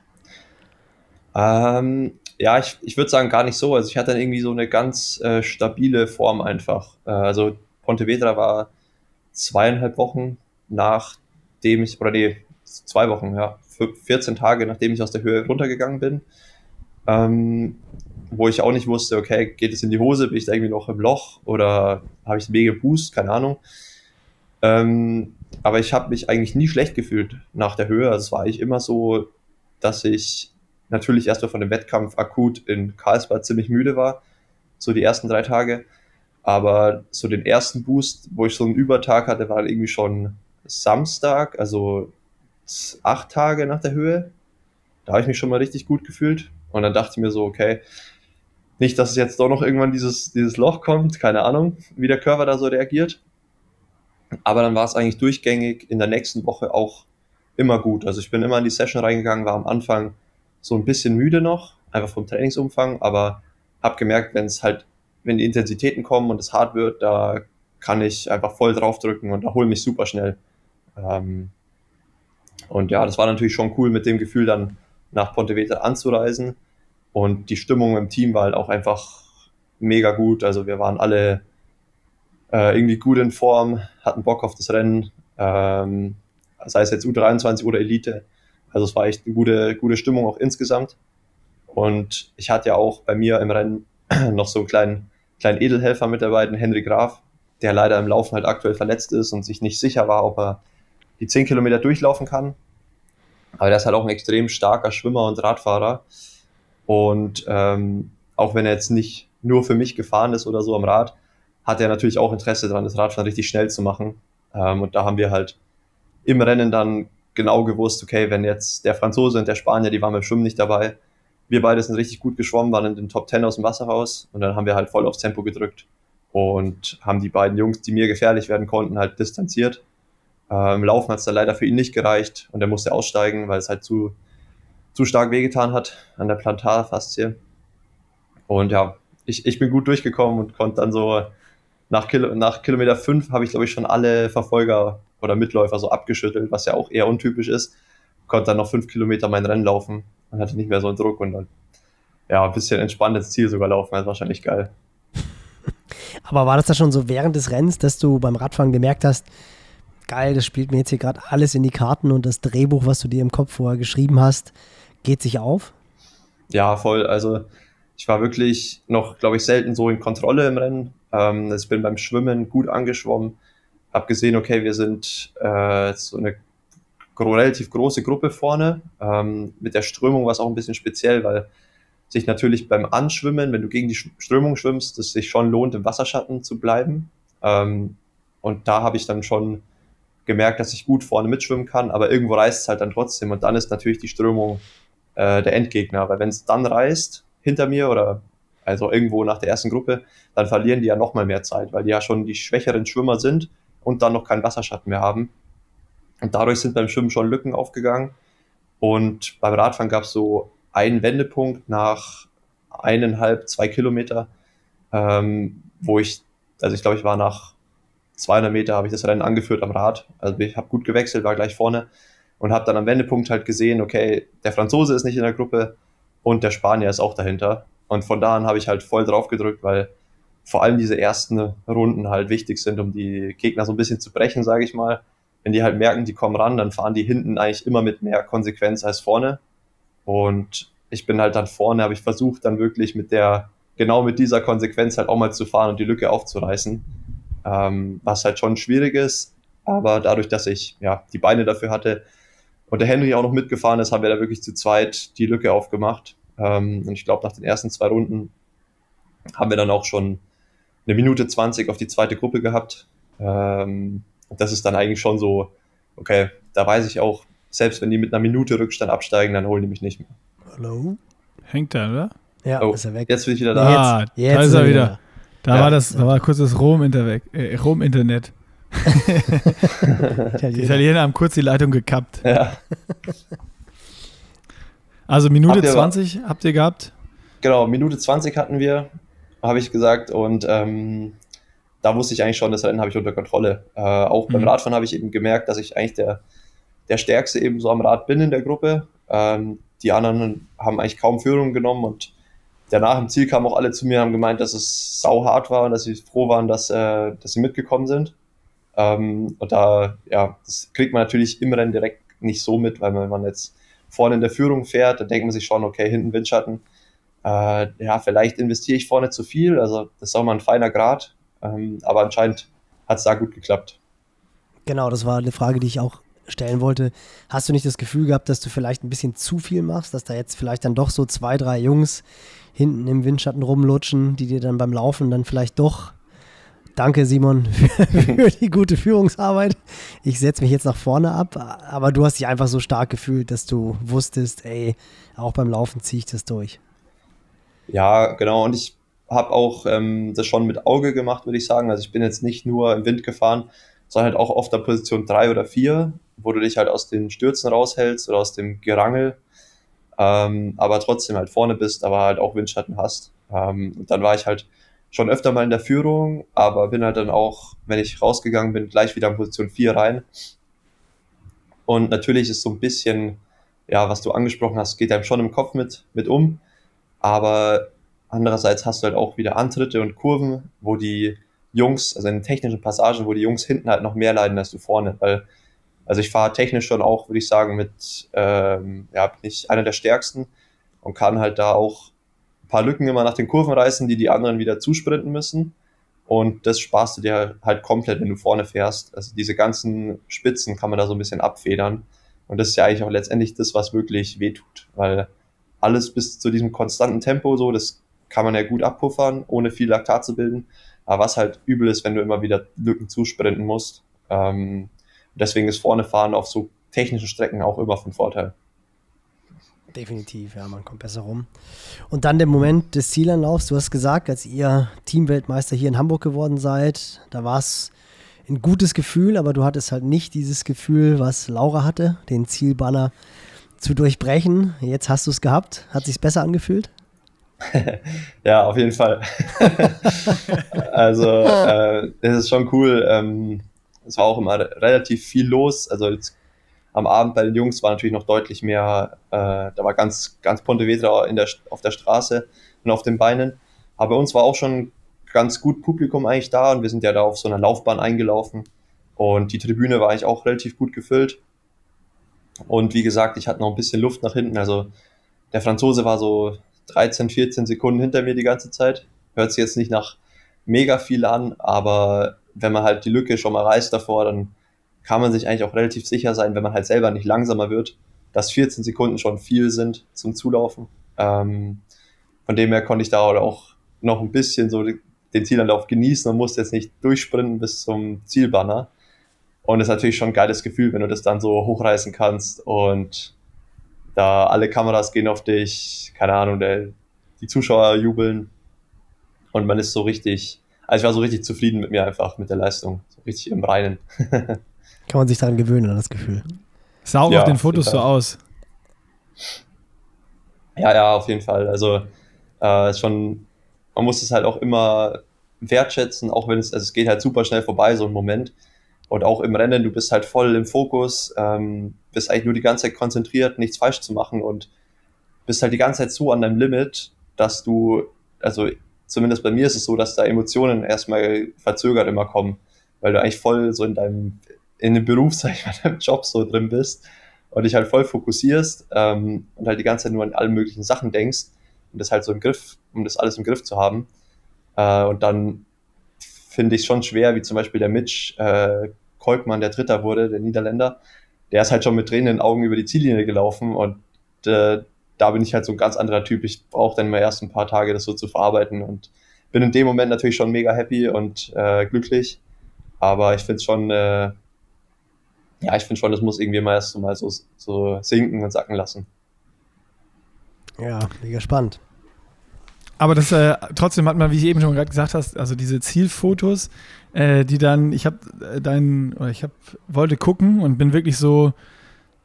Ähm, ja, ich, ich würde sagen gar nicht so. Also ich hatte dann irgendwie so eine ganz äh, stabile Form einfach. Äh, also Pontevedra war zweieinhalb Wochen nachdem ich, oder nee, zwei Wochen, ja, 14 Tage nachdem ich aus der Höhe runtergegangen bin. Ähm, wo ich auch nicht wusste, okay, geht es in die Hose, bin ich da irgendwie noch im Loch oder habe ich mega Boost, keine Ahnung. Ähm, aber ich habe mich eigentlich nie schlecht gefühlt nach der Höhe. Also es war eigentlich immer so, dass ich natürlich erstmal von dem Wettkampf akut in Karlsbad ziemlich müde war, so die ersten drei Tage. Aber so den ersten Boost, wo ich so einen Übertag hatte, war irgendwie schon Samstag, also acht Tage nach der Höhe. Da habe ich mich schon mal richtig gut gefühlt. Und dann dachte ich mir so, okay, nicht, dass es jetzt doch noch irgendwann dieses, dieses Loch kommt, keine Ahnung, wie der Körper da so reagiert. Aber dann war es eigentlich durchgängig in der nächsten Woche auch immer gut. Also ich bin immer in die Session reingegangen, war am Anfang so ein bisschen müde noch, einfach vom Trainingsumfang, aber habe gemerkt, wenn es halt, wenn die Intensitäten kommen und es hart wird, da kann ich einfach voll draufdrücken und erhole mich super schnell. Ähm, und ja, das war natürlich schon cool, mit dem Gefühl dann nach Pontevedra anzureisen. Und die Stimmung im Team war halt auch einfach mega gut. Also wir waren alle äh, irgendwie gut in Form, hatten Bock auf das Rennen, ähm, sei es jetzt U23 oder Elite. Also es war echt eine gute, gute Stimmung auch insgesamt. Und ich hatte ja auch bei mir im Rennen (clears throat) noch so einen kleinen, kleinen Edelhelfer mit dabei, den Henry Graf, der leider im Laufen halt aktuell verletzt ist und sich nicht sicher war, ob er die 10 Kilometer durchlaufen kann. Aber der ist halt auch ein extrem starker Schwimmer und Radfahrer. Und ähm, auch wenn er jetzt nicht nur für mich gefahren ist oder so am Rad, hat er natürlich auch Interesse daran, das Radfahren richtig schnell zu machen. Ähm, und da haben wir halt im Rennen dann genau gewusst, okay, wenn jetzt der Franzose und der Spanier, die waren beim Schwimmen nicht dabei, wir beide sind richtig gut geschwommen, waren in den Top 10 aus dem Wasser raus und dann haben wir halt voll aufs Tempo gedrückt und haben die beiden Jungs, die mir gefährlich werden konnten, halt distanziert. Im Laufen hat es dann leider für ihn nicht gereicht und er musste aussteigen, weil es halt zu, zu stark wehgetan hat an der Plantarfaszie. Und ja, ich, ich bin gut durchgekommen und konnte dann so nach, Kilo, nach Kilometer 5 habe ich, glaube ich, schon alle Verfolger oder Mitläufer so abgeschüttelt, was ja auch eher untypisch ist. Konnte dann noch fünf Kilometer mein Rennen laufen und hatte nicht mehr so einen Druck und dann ja, ein bisschen entspannt ins Ziel sogar laufen. Das ist wahrscheinlich geil. (laughs) Aber war das da schon so während des Rennens, dass du beim Radfahren gemerkt hast, geil, das spielt mir jetzt hier gerade alles in die Karten und das Drehbuch, was du dir im Kopf vorher geschrieben hast, geht sich auf? Ja, voll. Also ich war wirklich noch, glaube ich, selten so in Kontrolle im Rennen. Ähm, also ich bin beim Schwimmen gut angeschwommen, habe gesehen, okay, wir sind äh, so eine relativ große Gruppe vorne. Ähm, mit der Strömung war es auch ein bisschen speziell, weil sich natürlich beim Anschwimmen, wenn du gegen die Strömung schwimmst, es sich schon lohnt, im Wasserschatten zu bleiben. Ähm, und da habe ich dann schon gemerkt, dass ich gut vorne mitschwimmen kann, aber irgendwo reißt es halt dann trotzdem. Und dann ist natürlich die Strömung äh, der Endgegner, weil wenn es dann reißt hinter mir oder also irgendwo nach der ersten Gruppe, dann verlieren die ja nochmal mehr Zeit, weil die ja schon die schwächeren Schwimmer sind und dann noch keinen Wasserschatten mehr haben. Und dadurch sind beim Schwimmen schon Lücken aufgegangen. Und beim Radfahren gab es so einen Wendepunkt nach eineinhalb, zwei Kilometer, ähm, wo ich, also ich glaube, ich war nach 200 Meter habe ich das Rennen angeführt am Rad. Also ich habe gut gewechselt, war gleich vorne und habe dann am Wendepunkt halt gesehen, okay, der Franzose ist nicht in der Gruppe und der Spanier ist auch dahinter. Und von da an habe ich halt voll drauf gedrückt, weil vor allem diese ersten Runden halt wichtig sind, um die Gegner so ein bisschen zu brechen, sage ich mal. Wenn die halt merken, die kommen ran, dann fahren die hinten eigentlich immer mit mehr Konsequenz als vorne. Und ich bin halt dann vorne, habe ich versucht, dann wirklich mit der, genau mit dieser Konsequenz halt auch mal zu fahren und die Lücke aufzureißen. Ähm, was halt schon schwierig ist, aber dadurch, dass ich ja die Beine dafür hatte und der Henry auch noch mitgefahren ist, haben wir da wirklich zu zweit die Lücke aufgemacht. Ähm, und ich glaube, nach den ersten zwei Runden haben wir dann auch schon eine Minute 20 auf die zweite Gruppe gehabt. Ähm, das ist dann eigentlich schon so, okay, da weiß ich auch, selbst wenn die mit einer Minute Rückstand absteigen, dann holen die mich nicht mehr. Hallo? Hängt er, oder? Ja, Oh, ist er weg. Jetzt bin ich wieder da. Ah, Jetzt- jetzt da ist er er wieder. wieder. Da Ja. war das, da war kurz das Rom-Internet. Äh, Rom-Internet. Die (laughs) Italiener. Haben kurz die Leitung gekappt. Ja, Also Minute Habt ihr- 20 habt ihr gehabt? genau, Minute 20 hatten wir, habe ich gesagt. Und ähm, da wusste ich eigentlich schon, das Rennen habe ich unter Kontrolle. Äh, auch beim Mhm. Radfahren habe ich eben gemerkt, dass ich eigentlich der, der Stärkste eben so am Rad bin in der Gruppe. Ähm, die anderen haben eigentlich kaum Führung genommen und danach im Ziel kamen auch alle zu mir und haben gemeint, dass es sau hart war und dass sie froh waren, dass, äh, dass sie mitgekommen sind. Ähm, und da, ja, das kriegt man natürlich im Rennen direkt nicht so mit, weil wenn man jetzt vorne in der Führung fährt, dann denkt man sich schon, okay, hinten Windschatten. Äh, ja, vielleicht investiere ich vorne zu viel, also das ist auch mal ein feiner Grad. Ähm, aber anscheinend hat es da gut geklappt. Genau, das war eine Frage, die ich auch stellen wollte. Hast du nicht das Gefühl gehabt, dass du vielleicht ein bisschen zu viel machst, dass da jetzt vielleicht dann doch so zwei, drei Jungs hinten im Windschatten rumlutschen, die dir dann beim Laufen dann vielleicht doch, danke Simon für, (laughs) für die gute Führungsarbeit, ich setze mich jetzt nach vorne ab, aber du hast dich einfach so stark gefühlt, dass du wusstest, ey, auch beim Laufen ziehe ich das durch. Ja, genau. Und ich habe auch ähm, das schon mit Auge gemacht, würde ich sagen. Also ich bin jetzt nicht nur im Wind gefahren, sondern halt auch auf der Position drei oder vier, wo du dich halt aus den Stürzen raushältst oder aus dem Gerangel, ähm, aber trotzdem halt vorne bist, aber halt auch Windschatten hast. Ähm, und dann war ich halt schon öfter mal in der Führung, aber bin halt dann auch, wenn ich rausgegangen bin, gleich wieder in Position vier rein. Und natürlich ist so ein bisschen, ja, was du angesprochen hast, geht einem schon im Kopf mit, mit um. Aber andererseits hast du halt auch wieder Antritte und Kurven, wo die Jungs, also in technischen Passagen, wo die Jungs hinten halt noch mehr leiden als du vorne. Weil, also ich fahre technisch schon auch, würde ich sagen, mit, ähm, ja, bin ich einer der stärksten und kann halt da auch paar Lücken immer nach den Kurven reißen, die die anderen wieder zusprinten müssen. Und das sparst du dir halt komplett, wenn du vorne fährst. Also diese ganzen Spitzen kann man da so ein bisschen abfedern. Und das ist ja eigentlich auch letztendlich das, was wirklich wehtut. Weil alles bis zu diesem konstanten Tempo so, das kann man ja gut abpuffern, ohne viel Laktat zu bilden. Aber was halt übel ist, wenn du immer wieder Lücken zusprinten musst. Ähm, deswegen ist vorne fahren auf so technischen Strecken auch immer von Vorteil. Definitiv, ja, man kommt besser rum. Und dann der Moment des Zielanlaufs. Du hast gesagt, als ihr Teamweltmeister hier in Hamburg geworden seid, da war es ein gutes Gefühl, aber du hattest halt nicht dieses Gefühl, was Laura hatte, den Zielbanner zu durchbrechen. Jetzt hast du es gehabt. Hat sich besser angefühlt? (laughs) Ja, auf jeden Fall. (laughs) also, äh, das ist schon cool. Ähm, es war auch immer relativ viel los. Also jetzt am Abend bei den Jungs war natürlich noch deutlich mehr, äh, da war ganz, ganz Pontevedra in der, auf der Straße und auf den Beinen. Aber bei uns war auch schon ganz gut Publikum eigentlich da und wir sind ja da auf so einer Laufbahn eingelaufen und die Tribüne war eigentlich auch relativ gut gefüllt. Und wie gesagt, ich hatte noch ein bisschen Luft nach hinten. Also der Franzose war so 13, 14 Sekunden hinter mir die ganze Zeit. Hört sich jetzt nicht nach mega viel an, aber wenn man halt die Lücke schon mal reißt davor, dann kann man sich eigentlich auch relativ sicher sein, wenn man halt selber nicht langsamer wird, dass 14 Sekunden schon viel sind zum Zulaufen. Ähm, von dem her konnte ich da auch noch ein bisschen so den Zielanlauf genießen und musste jetzt nicht durchsprinten bis zum Zielbanner. Und es ist natürlich schon ein geiles Gefühl, wenn du das dann so hochreißen kannst und da alle Kameras gehen auf dich, keine Ahnung, der, die Zuschauer jubeln und man ist so richtig, also ich war so richtig zufrieden mit mir einfach, mit der Leistung, so richtig im Reinen. (laughs) Kann man sich daran gewöhnen, an das Gefühl. Sah auch Ja, auf den Fotos so aus. Ja, ja, auf jeden Fall. Also äh, ist schon, man muss es halt auch immer wertschätzen, auch wenn es, also es geht halt super schnell vorbei, so ein Moment. Und auch im Rennen, du bist halt voll im Fokus, ähm, bist eigentlich nur die ganze Zeit konzentriert, nichts falsch zu machen und bist halt die ganze Zeit so an deinem Limit, dass du, also zumindest bei mir ist es so, dass da Emotionen erstmal verzögert immer kommen, weil du eigentlich voll so in deinem, in dem Beruf, (laughs) sag ich mal, deinem Job so drin bist und dich halt voll fokussierst ähm, und halt die ganze Zeit nur an alle möglichen Sachen denkst und das halt so im Griff, um das alles im Griff zu haben. Äh, und dann finde ich es schon schwer, wie zum Beispiel der Mitch äh, Kolkmann, der Dritter wurde, der Niederländer, der ist halt schon mit Tränen in den Augen über die Ziellinie gelaufen und äh, da bin ich halt so ein ganz anderer Typ. Ich brauche dann mal erst ein paar Tage, das so zu verarbeiten und bin in dem Moment natürlich schon mega happy und äh, glücklich. Aber ich finde schon, äh, ja, ich finde schon, das muss irgendwie mal erst mal so, so sinken und sacken lassen. Ja, mega spannend. Aber das äh, trotzdem hat man, wie ich eben schon gerade gesagt hast, also diese Zielfotos, äh, die dann, ich habe äh, deinen, oder ich habe, wollte gucken und bin wirklich so,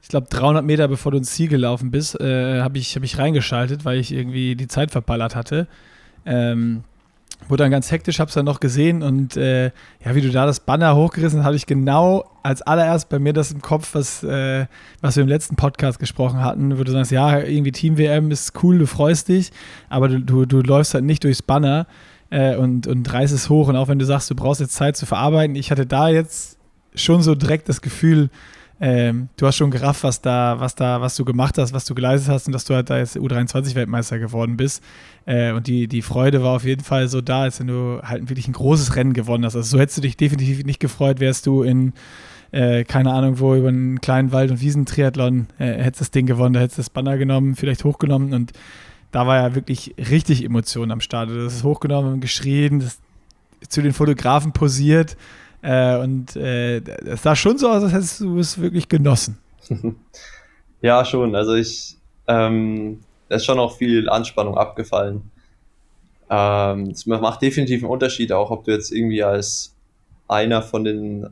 ich glaube 300 Meter bevor du ins Ziel gelaufen bist, äh, habe ich, hab ich reingeschaltet, weil ich irgendwie die Zeit verballert hatte. Ähm, wurde dann ganz hektisch, hab's dann noch gesehen und äh, ja, wie du da das Banner hochgerissen hast, habe ich genau als allererst bei mir das im Kopf, was, äh, was wir im letzten Podcast gesprochen hatten, wo du sagst, ja, irgendwie Team WM ist cool, du freust dich, aber du, du, du läufst halt nicht durchs Banner äh, und, und reißt es hoch und auch wenn du sagst, du brauchst jetzt Zeit zu verarbeiten, ich hatte da jetzt schon so direkt das Gefühl, ähm, du hast schon gerafft, was da, was da, was du gemacht hast, was du geleistet hast und dass du halt da jetzt U23-Weltmeister geworden bist. Äh, und die, die Freude war auf jeden Fall so da, als wenn du halt wirklich ein großes Rennen gewonnen hast. Also so hättest du dich definitiv nicht gefreut, wärst du in, äh, keine Ahnung wo, über einen kleinen Wald- und Wiesentriathlon, äh, hättest das Ding gewonnen, da hättest das Banner genommen, vielleicht hochgenommen und da war ja wirklich richtig Emotion am Start. Das ist hochgenommen, geschrien, das zu den Fotografen posiert äh, und äh, es sah schon so aus, als hättest du es wirklich genossen. (laughs) ja, schon. Also ich, ähm, da ist schon auch viel Anspannung abgefallen. Ähm, es macht definitiv einen Unterschied, auch ob du jetzt irgendwie als einer von den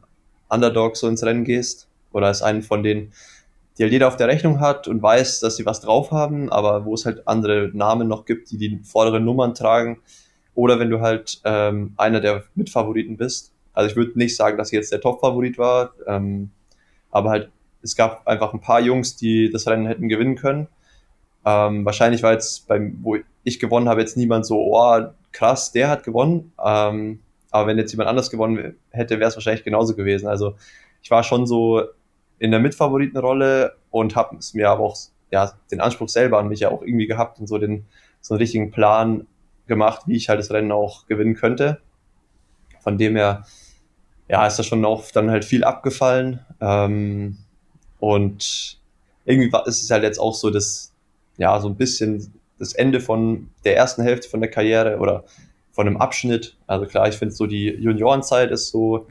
Underdogs so ins Rennen gehst oder als einen von denen, die halt jeder auf der Rechnung hat und weiß, dass sie was drauf haben, aber wo es halt andere Namen noch gibt, die die vorderen Nummern tragen. Oder wenn du halt ähm, einer der Mitfavoriten bist. Also ich würde nicht sagen, dass ich jetzt der Top-Favorit war, ähm, aber halt es gab einfach ein paar Jungs, die das Rennen hätten gewinnen können. Ähm, wahrscheinlich war jetzt beim, wo ich gewonnen habe, jetzt niemand so, oh, krass, der hat gewonnen. Ähm, aber wenn jetzt jemand anders gewonnen hätte, wäre es wahrscheinlich genauso gewesen. Also ich war schon so in der Mitfavoritenrolle und habe es mir aber auch ja, den Anspruch selber an mich ja auch irgendwie gehabt und so den so einen richtigen Plan gemacht, wie ich halt das Rennen auch gewinnen könnte. Von dem her, ja, ist da schon auch dann halt viel abgefallen. Ähm, und irgendwie ist es halt jetzt auch so, dass, ja, so ein bisschen das Ende von der ersten Hälfte von der Karriere oder von einem Abschnitt. Also klar, ich finde so die Juniorenzeit ist so,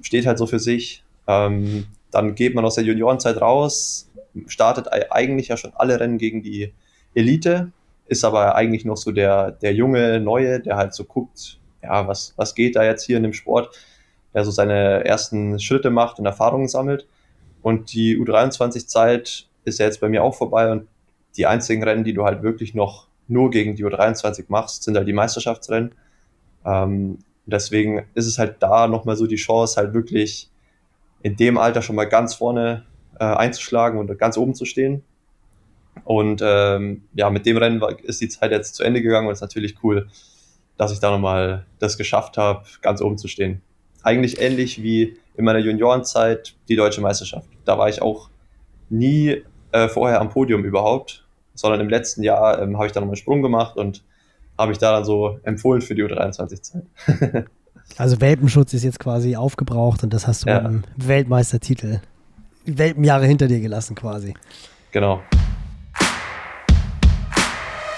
steht halt so für sich. Ähm, dann geht man aus der Juniorenzeit raus, startet eigentlich ja schon alle Rennen gegen die Elite, ist aber eigentlich noch so der, der junge Neue, der halt so guckt, ja, was, was geht da jetzt hier in dem Sport, der so seine ersten Schritte macht und Erfahrungen sammelt. Und die U23-Zeit ist ja jetzt bei mir auch vorbei und die einzigen Rennen, die du halt wirklich noch nur gegen die U23 machst, sind halt die Meisterschaftsrennen. Ähm, deswegen ist es halt da nochmal so die Chance, halt wirklich in dem Alter schon mal ganz vorne äh, einzuschlagen und ganz oben zu stehen. Und ähm, ja, mit dem Rennen war, ist die Zeit jetzt zu Ende gegangen und es ist natürlich cool, dass ich da nochmal das geschafft habe, ganz oben zu stehen. Eigentlich ähnlich wie in meiner Juniorenzeit die deutsche Meisterschaft. Da war ich auch nie äh, vorher am Podium überhaupt, sondern im letzten Jahr ähm, habe ich da nochmal einen Sprung gemacht und habe mich da dann so empfohlen für die U23-Zeit. (laughs) also Welpenschutz ist jetzt quasi aufgebraucht und das hast du ja. mit dem Weltmeistertitel Welpenjahre hinter dir gelassen quasi. Genau.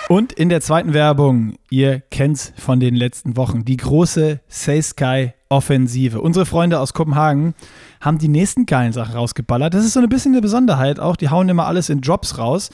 Und in der zweiten Werbung, ihr kennt's von den letzten Wochen, die große Say Sky Offensive. Unsere Freunde aus Kopenhagen haben die nächsten geilen Sachen rausgeballert. Das ist so ein bisschen eine Besonderheit auch. Die hauen immer alles in Drops raus.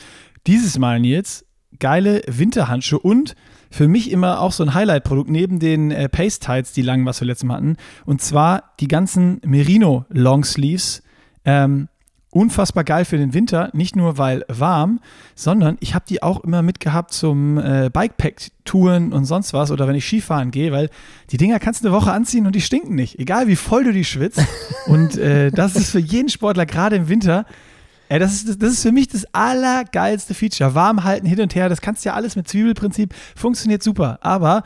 Dieses Mal, Nils, geile Winterhandschuhe und für mich immer auch so ein Highlight-Produkt neben den äh, Pace-Tights, die langen, was wir letztes Mal hatten. Und zwar die ganzen Merino Longsleeves. Ähm, unfassbar geil für den Winter, nicht nur weil warm, sondern ich habe die auch immer mitgehabt zum äh, Bikepack-Touren und sonst was oder wenn ich Skifahren gehe, weil die Dinger kannst du eine Woche anziehen und die stinken nicht, egal wie voll du die schwitzt. (laughs) und äh, das ist für jeden Sportler, gerade im Winter, Ey, das ist, das ist für mich das allergeilste Feature. Warm halten hin und her, das kannst du ja alles mit Zwiebelprinzip, funktioniert super. Aber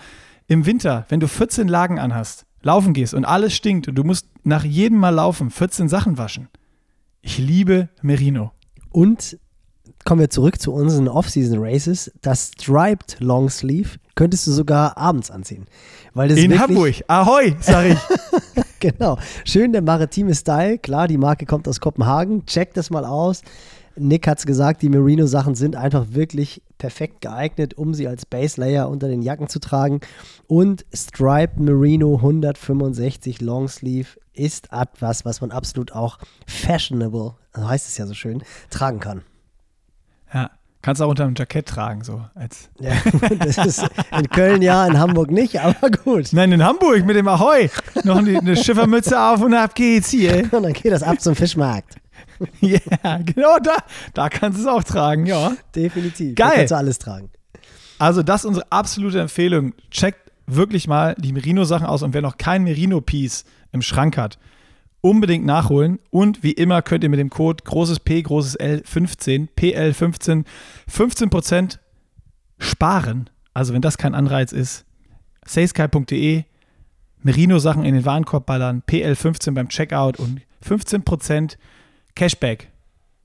im Winter, wenn du 14 Lagen anhast, laufen gehst und alles stinkt und du musst nach jedem Mal laufen 14 Sachen waschen, ich liebe Merino. Und kommen wir zurück zu unseren Off-Season Races. Das Striped Longsleeve könntest du sogar abends anziehen. Weil das In Hamburg. Ahoi, sag ich. (laughs) Genau. Schön der maritime Style. Klar, die Marke kommt aus Kopenhagen. Check das mal aus. Nick hat es gesagt, die Merino-Sachen sind einfach wirklich perfekt geeignet, um sie als Base Layer unter den Jacken zu tragen. Und Striped Merino 165 Longsleeve ist etwas, was man absolut auch fashionable, so heißt es ja so schön, tragen kann. ja. Kannst auch unter einem Jackett tragen, so als. Ja, (laughs) das ist in Köln ja, in Hamburg nicht, aber gut. Nein, in Hamburg mit dem Ahoi. Noch eine, eine Schiffermütze auf und ab geht's hier. (laughs) Und dann geht das ab zum Fischmarkt. (laughs) Ja, genau da. Da kannst du es auch tragen, ja. Definitiv. Geil. Da kannst du alles tragen. Also, das ist unsere absolute Empfehlung. Checkt wirklich mal die Merino-Sachen aus und wer noch kein Merino-Piece im Schrank hat, unbedingt nachholen. Und wie immer könnt ihr mit dem Code großes P, großes L 15, PL15, 15% sparen. Also, wenn das kein Anreiz ist, salesky.de, Merino-Sachen in den Warenkorb ballern, PL15 beim Checkout und 15% Cashback.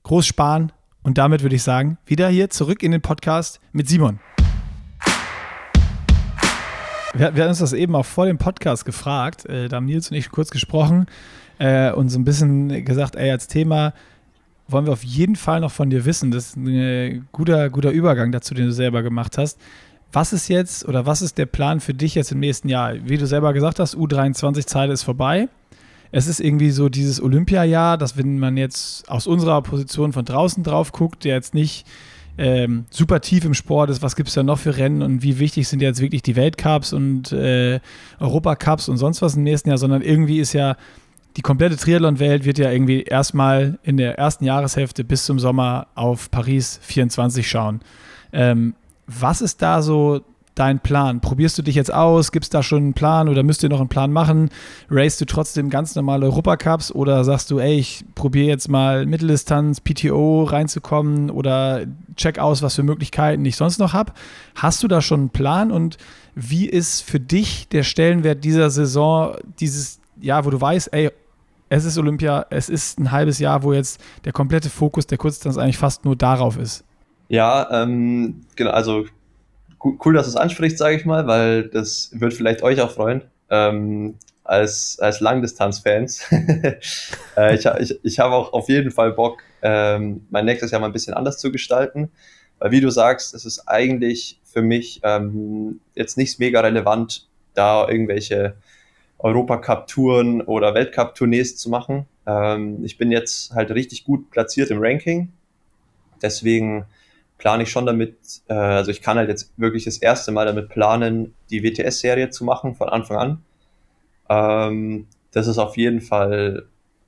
Groß sparen. Und damit würde ich sagen, wieder hier zurück in den Podcast mit Simon. Wir, wir haben uns das eben auch vor dem Podcast gefragt. Äh, da haben Nils und ich kurz gesprochen äh, und so ein bisschen gesagt, ey, als Thema wollen wir auf jeden Fall noch von dir wissen. Das ist ein guter, guter Übergang dazu, den du selber gemacht hast. Was ist jetzt oder was ist der Plan für dich jetzt im nächsten Jahr? Wie du selber gesagt hast, U23-Zeit ist vorbei. Es ist irgendwie so dieses Olympiajahr, dass wenn man jetzt aus unserer Position von draußen drauf guckt, der jetzt nicht ähm, super tief im Sport ist, was gibt es da noch für Rennen und wie wichtig sind jetzt wirklich die Weltcups und äh, Europacups und sonst was im nächsten Jahr, sondern irgendwie ist ja die komplette Triathlon-Welt wird ja irgendwie erstmal in der ersten Jahreshälfte bis zum Sommer auf Paris 24 schauen. Ähm, was ist da so dein Plan? Probierst du dich jetzt aus? Gibt es da schon einen Plan oder müsst ihr noch einen Plan machen? Racest du trotzdem ganz normale Europacups oder sagst du, ey, ich probiere jetzt mal Mitteldistanz, PTO reinzukommen oder check aus, was für Möglichkeiten ich sonst noch habe? Hast du da schon einen Plan und wie ist für dich der Stellenwert dieser Saison, dieses Jahr, wo du weißt, ey, es ist Olympia, es ist ein halbes Jahr, wo jetzt der komplette Fokus der Kurzdistanz eigentlich fast nur darauf ist? Ja, ähm, genau, also cool, dass es ansprichst, sage ich mal, weil das wird vielleicht euch auch freuen. Ähm, als, als Langdistanz-Fans. (laughs) äh, ich ich, ich habe auch auf jeden Fall Bock, ähm, mein nächstes Jahr mal ein bisschen anders zu gestalten. Weil wie du sagst, es ist eigentlich für mich ähm, jetzt nicht mega relevant, da irgendwelche Europacup-Touren oder Weltcup-Tournees zu machen. Ähm, ich bin jetzt halt richtig gut platziert im Ranking. Deswegen plane ich schon damit, äh, also ich kann halt jetzt wirklich das erste Mal damit planen, die WTS-Serie zu machen von Anfang an. Ähm, das ist auf jeden Fall,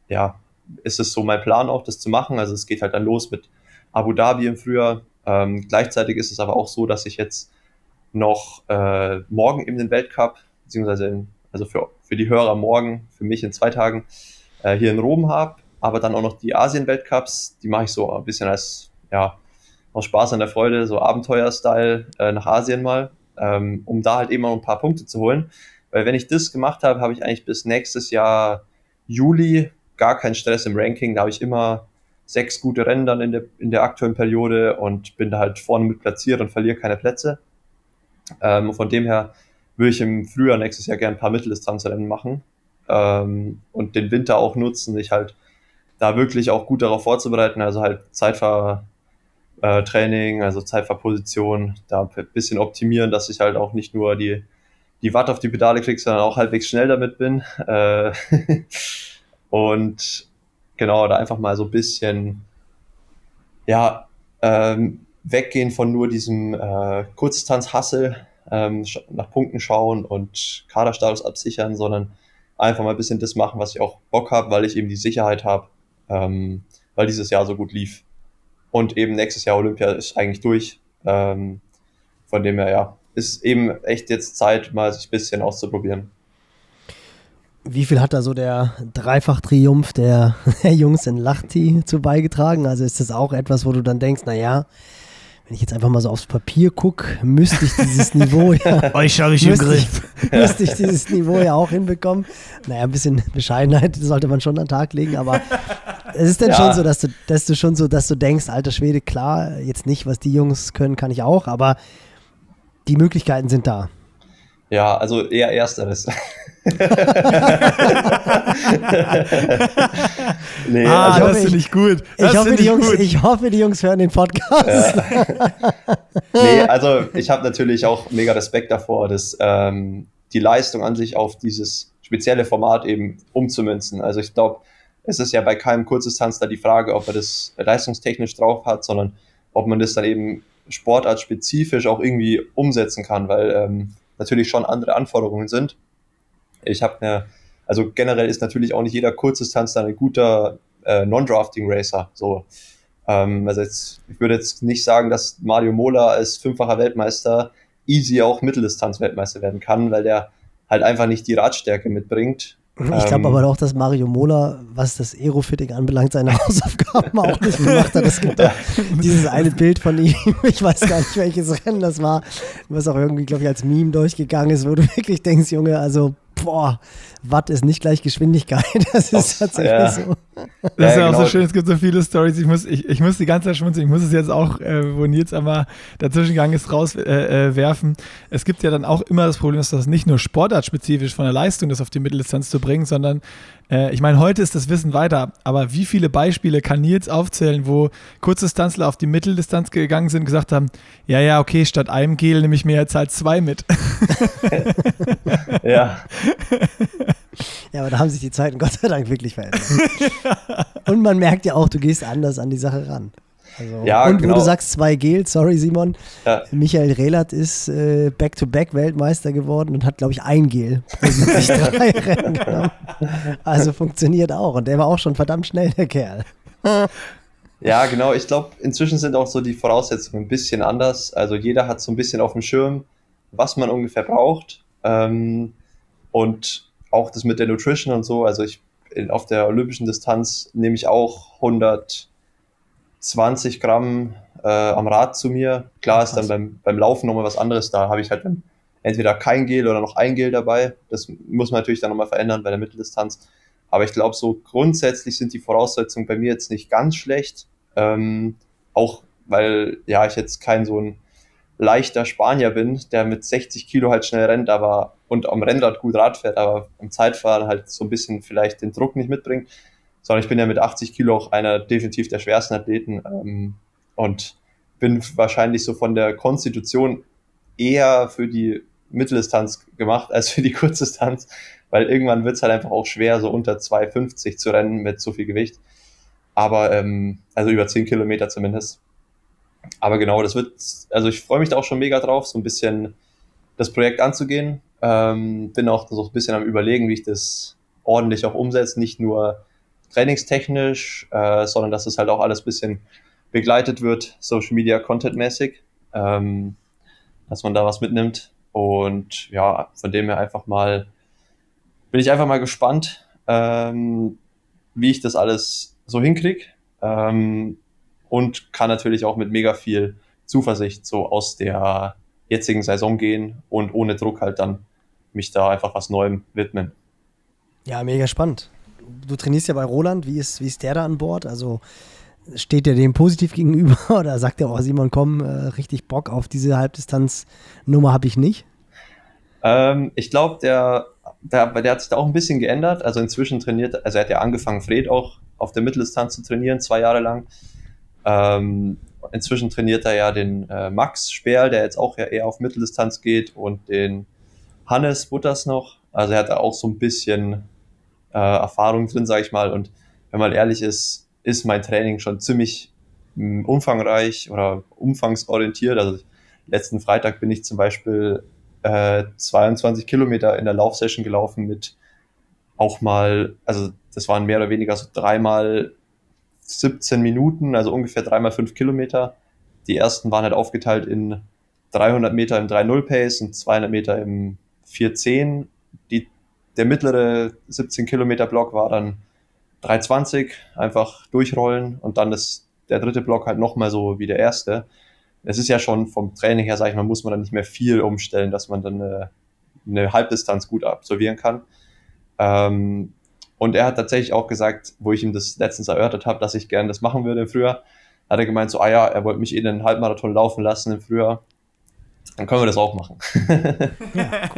ja, ist es so mein Plan auch, das zu machen. Also es geht halt dann los mit Abu Dhabi im Frühjahr. Ähm, gleichzeitig ist es aber auch so, dass ich jetzt noch äh, morgen eben den Weltcup, beziehungsweise in, also für, für die Hörer morgen, für mich in zwei Tagen, äh, hier in Rom habe, aber dann auch noch die Asien-Weltcups, die mache ich so ein bisschen als, ja, aus Spaß an der Freude, so Abenteuer-Style äh, nach Asien mal, ähm, um da halt eben auch ein paar Punkte zu holen. Weil wenn ich das gemacht habe, habe ich eigentlich bis nächstes Jahr Juli gar keinen Stress im Ranking. Da habe ich immer sechs gute Rennen dann in der, in der aktuellen Periode und bin da halt vorne mit platziert und verliere keine Plätze. Ähm, von dem her würde ich im Frühjahr nächstes Jahr gerne ein paar Mitteldistanzrennen machen ähm, und den Winter auch nutzen, sich halt da wirklich auch gut darauf vorzubereiten, also halt Zeitfahrtraining, also Zeitfahrposition, da ein bisschen optimieren, dass ich halt auch nicht nur die, die Watt auf die Pedale kriege, sondern auch halbwegs schnell damit bin. (laughs) Äh, und genau, da einfach mal so ein bisschen, ja, ähm, weggehen von nur diesem äh, Kurzdistanz-Hassel, ähm, nach Punkten schauen und Kaderstatus absichern, sondern einfach mal ein bisschen das machen, was ich auch Bock habe, weil ich eben die Sicherheit habe, ähm, weil dieses Jahr so gut lief. Und eben nächstes Jahr Olympia ist eigentlich durch. Ähm, von dem her, ja, ist eben echt jetzt Zeit, mal sich ein bisschen auszuprobieren. Wie viel hat da so der Dreifach-Triumph der, (laughs) Jungs in Lachti zu beigetragen? Also ist das auch etwas, wo du dann denkst, naja, wenn ich jetzt einfach mal so aufs Papier gucke, müsste ich dieses Niveau (laughs) ja. Euch habe ich im Griff. Ich, (laughs) müsste ich dieses Niveau ja auch hinbekommen. Naja, ein bisschen Bescheidenheit (laughs) sollte man schon an den Tag legen, aber es ist dann ja. schon so, dass du, dass du schon so, dass du denkst, alter Schwede, klar, jetzt nicht, was die Jungs können, kann ich auch, aber die Möglichkeiten sind da. Ja, also eher ersteres. (laughs) nee, ah, also das finde ich gut. Das ich, hoffe, die Jungs, gut. ich hoffe, die Jungs hören den Podcast. Ja. (laughs) nee, also ich habe natürlich auch mega Respekt davor, dass ähm, die Leistung an sich auf dieses spezielle Format eben umzumünzen. Also ich glaube, es ist ja bei keinem Kurzdistanz da die Frage, ob er das leistungstechnisch drauf hat, sondern ob man das dann eben sportartspezifisch auch irgendwie umsetzen kann, weil ähm, natürlich schon andere Anforderungen sind. Ich habe eine, also generell ist natürlich auch nicht jeder Kurzdistanz dann ein guter äh, Non-Drafting-Racer. So. Ähm, also jetzt, ich würde jetzt nicht sagen, dass Mario Mola als fünffacher Weltmeister easy auch Mitteldistanz-Weltmeister werden kann, weil der halt einfach nicht die Radstärke mitbringt. Ich glaube ähm, aber auch, dass Mario Mola, was das Aerofitting anbelangt, seine (laughs) Hausaufgaben auch nicht gemacht hat. Es gibt (laughs) dieses eine Bild von ihm, (laughs) ich weiß gar nicht, welches Rennen das war, was auch irgendwie, glaube ich, als Meme durchgegangen ist, wo du wirklich denkst, Junge, also boah, Watt ist nicht gleich Geschwindigkeit. (laughs) Das ist tatsächlich ja. so. Das ist ja, auch genau. so schön, es gibt so viele Stories. Ich muss, ich, ich muss die ganze Zeit schmunzeln. Ich muss es jetzt auch, äh, wo Nils einmal dazwischen gegangen ist, rauswerfen. Äh, äh, es gibt ja dann auch immer das Problem, dass das nicht nur sportartspezifisch von der Leistung das auf die Mitteldistanz zu bringen, sondern äh, ich meine, heute ist das Wissen weiter, aber wie viele Beispiele kann Nils aufzählen, wo Kurzdistanzler auf die Mitteldistanz gegangen sind und gesagt haben, ja, ja, okay, statt einem Gel nehme ich mir jetzt halt zwei mit. ja. (laughs) Ja, aber da haben sich die Zeiten Gott sei Dank wirklich verändert. (laughs) Und man merkt ja auch, du gehst anders an die Sache ran. Also, ja, und genau. wo du sagst zwei Gel, sorry Simon, ja. Michael Rehlert ist äh, Back-to-Back-Weltmeister geworden und hat, glaube ich, ein Gel (laughs) drei Rennen genommen. Also funktioniert auch. Und der war auch schon verdammt schnell, der Kerl. Ja, genau. Ich glaube, inzwischen sind auch so die Voraussetzungen ein bisschen anders. Also jeder hat so ein bisschen auf dem Schirm, was man ungefähr braucht. Ähm, und auch das mit der Nutrition und so. Also ich auf der olympischen Distanz nehme ich auch 120 Gramm äh, am Rad zu mir. Klar ist dann beim, beim Laufen nochmal was anderes. Da habe ich halt entweder kein Gel oder noch ein Gel dabei. Das muss man natürlich dann nochmal verändern bei der Mitteldistanz. Aber ich glaube, so grundsätzlich sind die Voraussetzungen bei mir jetzt nicht ganz schlecht. Ähm, auch weil ja ich jetzt kein so ein leichter Spanier bin, der mit 60 Kilo halt schnell rennt, aber und am Rennrad gut Rad fährt, aber im Zeitfahren halt so ein bisschen vielleicht den Druck nicht mitbringt, sondern ich bin ja mit 80 Kilo auch einer definitiv der schwersten Athleten ähm, und bin wahrscheinlich so von der Konstitution eher für die Mitteldistanz gemacht als für die Kurzdistanz, weil irgendwann wird es halt einfach auch schwer, so unter 2,50 zu rennen mit so viel Gewicht. Aber, ähm, also über 10 Kilometer zumindest. Aber genau, das wird, also ich freue mich da auch schon mega drauf, so ein bisschen das Projekt anzugehen. Ähm, bin auch so ein bisschen am überlegen, wie ich das ordentlich auch umsetze, nicht nur trainingstechnisch, äh, sondern dass es halt auch alles ein bisschen begleitet wird, Social Media Content mäßig, ähm, dass man da was mitnimmt. Und ja, von dem her einfach mal, bin ich einfach mal gespannt, ähm, wie ich das alles so hinkriege. Ähm, und kann natürlich auch mit mega viel Zuversicht so aus der jetzigen Saison gehen und ohne Druck halt dann mich da einfach was Neuem widmen. Ja, mega spannend. Du trainierst ja bei Roland. Wie ist, wie ist der da an Bord? Also steht der dem positiv (laughs) gegenüber oder sagt er, oh Simon, komm, äh, richtig Bock auf diese Halbdistanz-Nummer habe ich nicht? Ähm, ich glaube, der, der, der hat sich da auch ein bisschen geändert. Also inzwischen trainiert, also er hat ja angefangen, Fred auch auf der Mitteldistanz zu trainieren, zwei Jahre lang. Ähm, inzwischen trainiert er ja den äh, Max Sperl, der jetzt auch ja eher auf Mitteldistanz geht und den Hannes Butters noch. Also er hat da auch so ein bisschen äh, Erfahrung drin, sage ich mal. Und wenn man ehrlich ist, ist mein Training schon ziemlich mh, hm, umfangreich oder umfangsorientiert. Also letzten Freitag bin ich zum Beispiel äh, 22 Kilometer in der Laufsession gelaufen mit auch mal, also das waren mehr oder weniger so dreimal 17 Minuten, also ungefähr dreimal fünf Kilometer. Die ersten waren halt aufgeteilt in 300 Meter im 3-0 Pace und 200 Meter im 4-10. Die, der mittlere 17 Kilometer Block war dann 320, einfach durchrollen und dann ist der dritte Block halt nochmal so wie der erste. es ist ja schon vom Training her, sage ich mal, muss man dann nicht mehr viel umstellen, dass man dann eine, eine Halbdistanz gut absolvieren kann. Ähm, und er hat tatsächlich auch gesagt, wo ich ihm das letztens erörtert habe, dass ich gerne das machen würde im Frühjahr, hat er gemeint, so, ah ja, er wollte mich eh in den Halbmarathon laufen lassen im Frühjahr. Dann können wir das auch machen. (laughs) ja,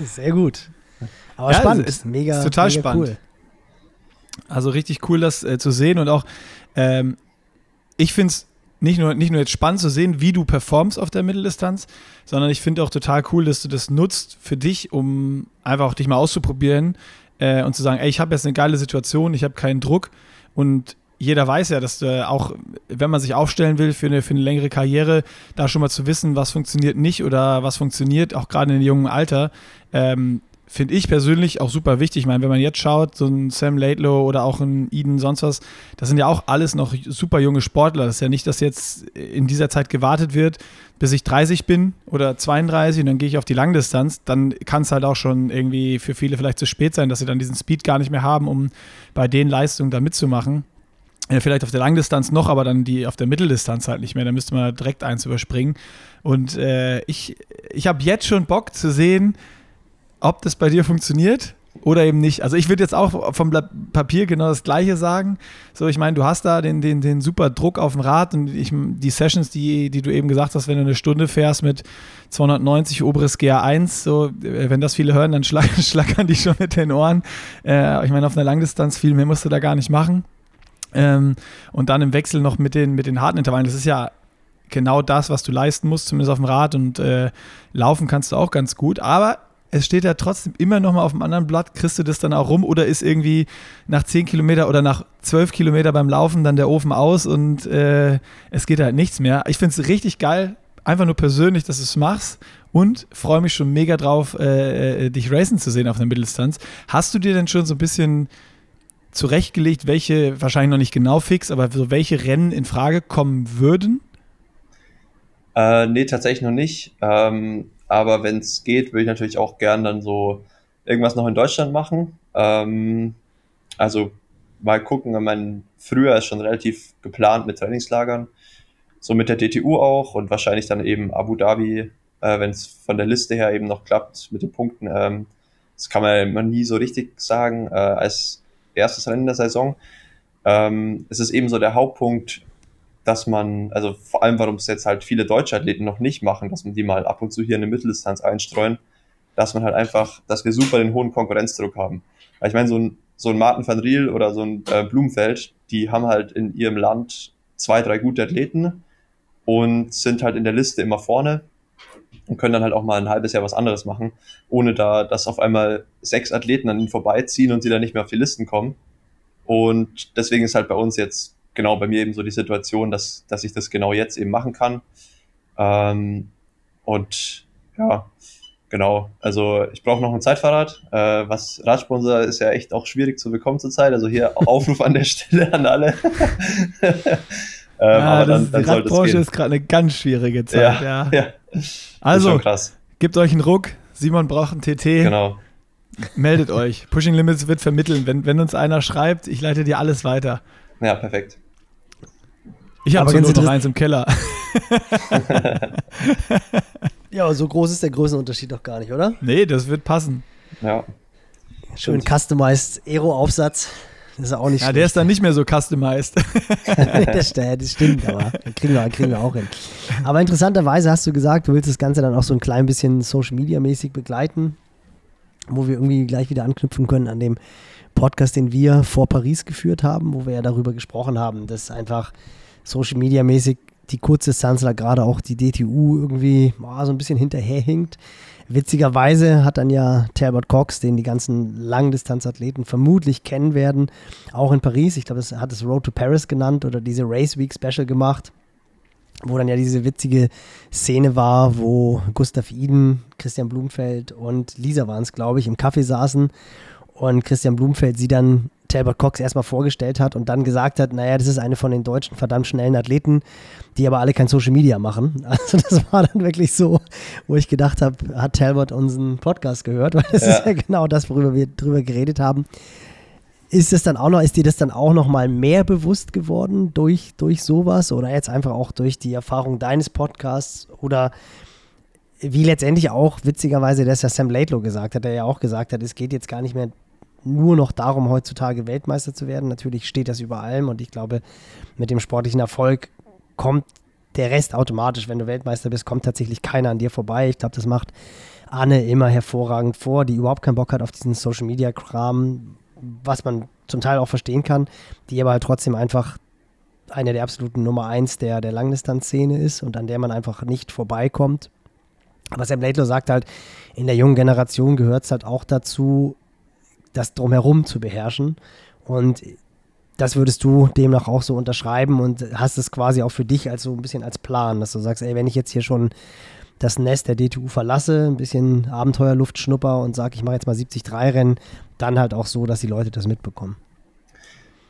Sehr gut. Aber ja, spannend. Ist, mega, ist total mega spannend. Cool. Also richtig cool, das äh, zu sehen und auch, ähm, ich finde es nicht nur, nicht nur jetzt spannend zu sehen, wie du performst auf der Mitteldistanz, sondern ich finde auch total cool, dass du das nutzt für dich, um einfach auch dich mal auszuprobieren äh, und zu sagen, ey, ich habe jetzt eine geile Situation, ich habe keinen Druck und jeder weiß ja, dass du auch, wenn man sich aufstellen will für eine, für eine längere Karriere, da schon mal zu wissen, was funktioniert nicht oder was funktioniert, auch gerade in einem jungen Alter, ähm, finde ich persönlich auch super wichtig. Ich meine, wenn man jetzt schaut, so ein Sam Laidlow oder auch ein Eden, sonst was, das sind ja auch alles noch super junge Sportler. Das ist ja nicht, dass jetzt in dieser Zeit gewartet wird, bis ich 30 bin oder 32 und dann gehe ich auf die Langdistanz. Dann kann es halt auch schon irgendwie für viele vielleicht zu spät sein, dass sie dann diesen Speed gar nicht mehr haben, um bei den Leistungen da mitzumachen. Ja, vielleicht auf der Langdistanz noch, aber dann die auf der Mitteldistanz halt nicht mehr. Da müsste man direkt eins überspringen. Und äh, ich, ich habe jetzt schon Bock zu sehen, ob das bei dir funktioniert oder eben nicht. Also ich würde jetzt auch vom Blatt Papier genau das Gleiche sagen. So, ich meine, du hast da den, den, den super Druck auf dem Rad und ich, die Sessions, die, die du eben gesagt hast, wenn du eine Stunde fährst mit 290 oberes GA1, so, wenn das viele hören, dann schlag, (laughs) schlackern die schon mit den Ohren. Äh, ich meine, auf einer Langdistanz viel mehr musst du da gar nicht machen. Ähm, und dann im Wechsel noch mit den, mit den harten Intervallen. Das ist ja genau das, was du leisten musst, zumindest auf dem Rad und äh, laufen kannst du auch ganz gut. Aber es steht ja trotzdem immer noch mal auf dem anderen Blatt, kriegst du das dann auch rum oder ist irgendwie nach 10 Kilometer oder nach 12 Kilometer beim Laufen dann der Ofen aus und äh, es geht halt nichts mehr. Ich finde es richtig geil, einfach nur persönlich, dass du es machst und freue mich schon mega drauf, äh, äh, dich racen zu sehen auf der Mitteldistanz. Hast du dir denn schon so ein bisschen zurechtgelegt, welche, wahrscheinlich noch nicht genau fix, aber so welche Rennen in Frage kommen würden? Äh, nee, tatsächlich noch nicht. Ähm, aber wenn es geht, würde ich natürlich auch gern dann so irgendwas noch in Deutschland machen. Ähm, also mal gucken, ich meine, früher ist schon relativ geplant mit Trainingslagern, so mit der DTU auch und wahrscheinlich dann eben Abu Dhabi, äh, wenn es von der Liste her eben noch klappt mit den Punkten. Ähm, das kann man immer nie so richtig sagen äh, als erstes Rennen der Saison. Ähm, es ist eben so der Hauptpunkt, dass man, also vor allem, warum es jetzt halt viele deutsche Athleten noch nicht machen, dass man die mal ab und zu hier in eine Mitteldistanz einstreuen, dass man halt einfach, dass wir super den hohen Konkurrenzdruck haben. Weil ich meine, so ein, so ein Martin van Riel oder so ein äh, Blumfeld, die haben halt in ihrem Land zwei, drei gute Athleten und sind halt in der Liste immer vorne und können dann halt auch mal ein halbes Jahr was anderes machen, ohne da, dass auf einmal sechs Athleten an ihnen vorbeiziehen und sie dann nicht mehr auf die Listen kommen. Und deswegen ist halt bei uns jetzt genau bei mir eben so die Situation, dass, dass ich das genau jetzt eben machen kann. Ähm, und ja, genau. Also ich brauche noch ein Zeitfahrrad. Äh, was Radsponsor ist ja echt auch schwierig zu bekommen zurzeit. Also hier (laughs) Aufruf an der Stelle an alle. (laughs) ähm, ja, aber dann, dann die Radbranche ist gerade eine ganz schwierige Zeit. (laughs) Ja, ja. ja. Also, gebt euch einen Ruck. Simon braucht einen TT. Genau. Meldet euch. Pushing Limits wird vermitteln. Wenn, wenn uns einer schreibt, ich leite dir alles weiter. Ja, perfekt. Ich habe nur noch eins im Keller. (laughs) ja, aber so groß ist der Größenunterschied doch gar nicht, oder? Nee, das wird passen. Ja. Schön customized Aero-Aufsatz. Das ist auch nicht Ja, schlecht. der ist dann nicht mehr so customized. (laughs) das, das stimmt, aber kriegen wir, kriegen wir auch hin. Aber interessanterweise hast du gesagt, du willst das Ganze dann auch so ein klein bisschen Social Media mäßig begleiten, wo wir irgendwie gleich wieder anknüpfen können an dem Podcast, den wir vor Paris geführt haben, wo wir ja darüber gesprochen haben, dass einfach Social Media mäßig die Kurzdistanzler, gerade auch die DTU, irgendwie oh, so ein bisschen hinterherhinkt. Witzigerweise hat dann ja Talbot Cox, den die ganzen Langdistanzathleten vermutlich kennen werden, auch in Paris, ich glaube, es hat es Road to Paris genannt oder diese Race Week Special gemacht, wo dann ja diese witzige Szene war, wo Gustav Iden, Christian Blumfeld und Lisa waren es, glaube ich, im Café saßen und Christian Blumfeld sie dann Talbot Cox erstmal vorgestellt hat und dann gesagt hat, naja, das ist eine von den deutschen verdammt schnellen Athleten, die aber alle kein Social Media machen. (laughs) Also das war dann wirklich so, wo ich gedacht habe, hat Talbot unseren Podcast gehört, weil das ja. ist ja genau das, worüber wir drüber geredet haben. ist es dann auch noch, ist dir das dann auch noch mal mehr bewusst geworden durch, durch sowas oder jetzt einfach auch durch die Erfahrung deines Podcasts oder wie letztendlich auch witzigerweise, dass ja Sam Laidlow gesagt hat, der ja auch gesagt hat, es geht jetzt gar nicht mehr nur noch darum, heutzutage Weltmeister zu werden. Natürlich steht das über allem und ich glaube, mit dem sportlichen Erfolg kommt der Rest automatisch. Wenn du Weltmeister bist, kommt tatsächlich keiner an dir vorbei. Ich glaube, das macht Anne immer hervorragend vor, die überhaupt keinen Bock hat auf diesen Social Media Kram, was man zum Teil auch verstehen kann, die aber halt trotzdem einfach eine der absoluten Nummer eins der, der Langdistanzszene ist und an der man einfach nicht vorbeikommt. Aber Sam Laidlow sagt halt, in der jungen Generation gehört es halt auch dazu, das drumherum zu beherrschen. Und das würdest du demnach auch so unterschreiben und hast es quasi auch für dich als so ein bisschen als Plan, dass du sagst, ey, wenn ich jetzt hier schon das Nest der DTU verlasse, ein bisschen Abenteuerluft schnupper und sage, ich mache jetzt mal 73 Rennen, dann halt auch so, dass die Leute das mitbekommen.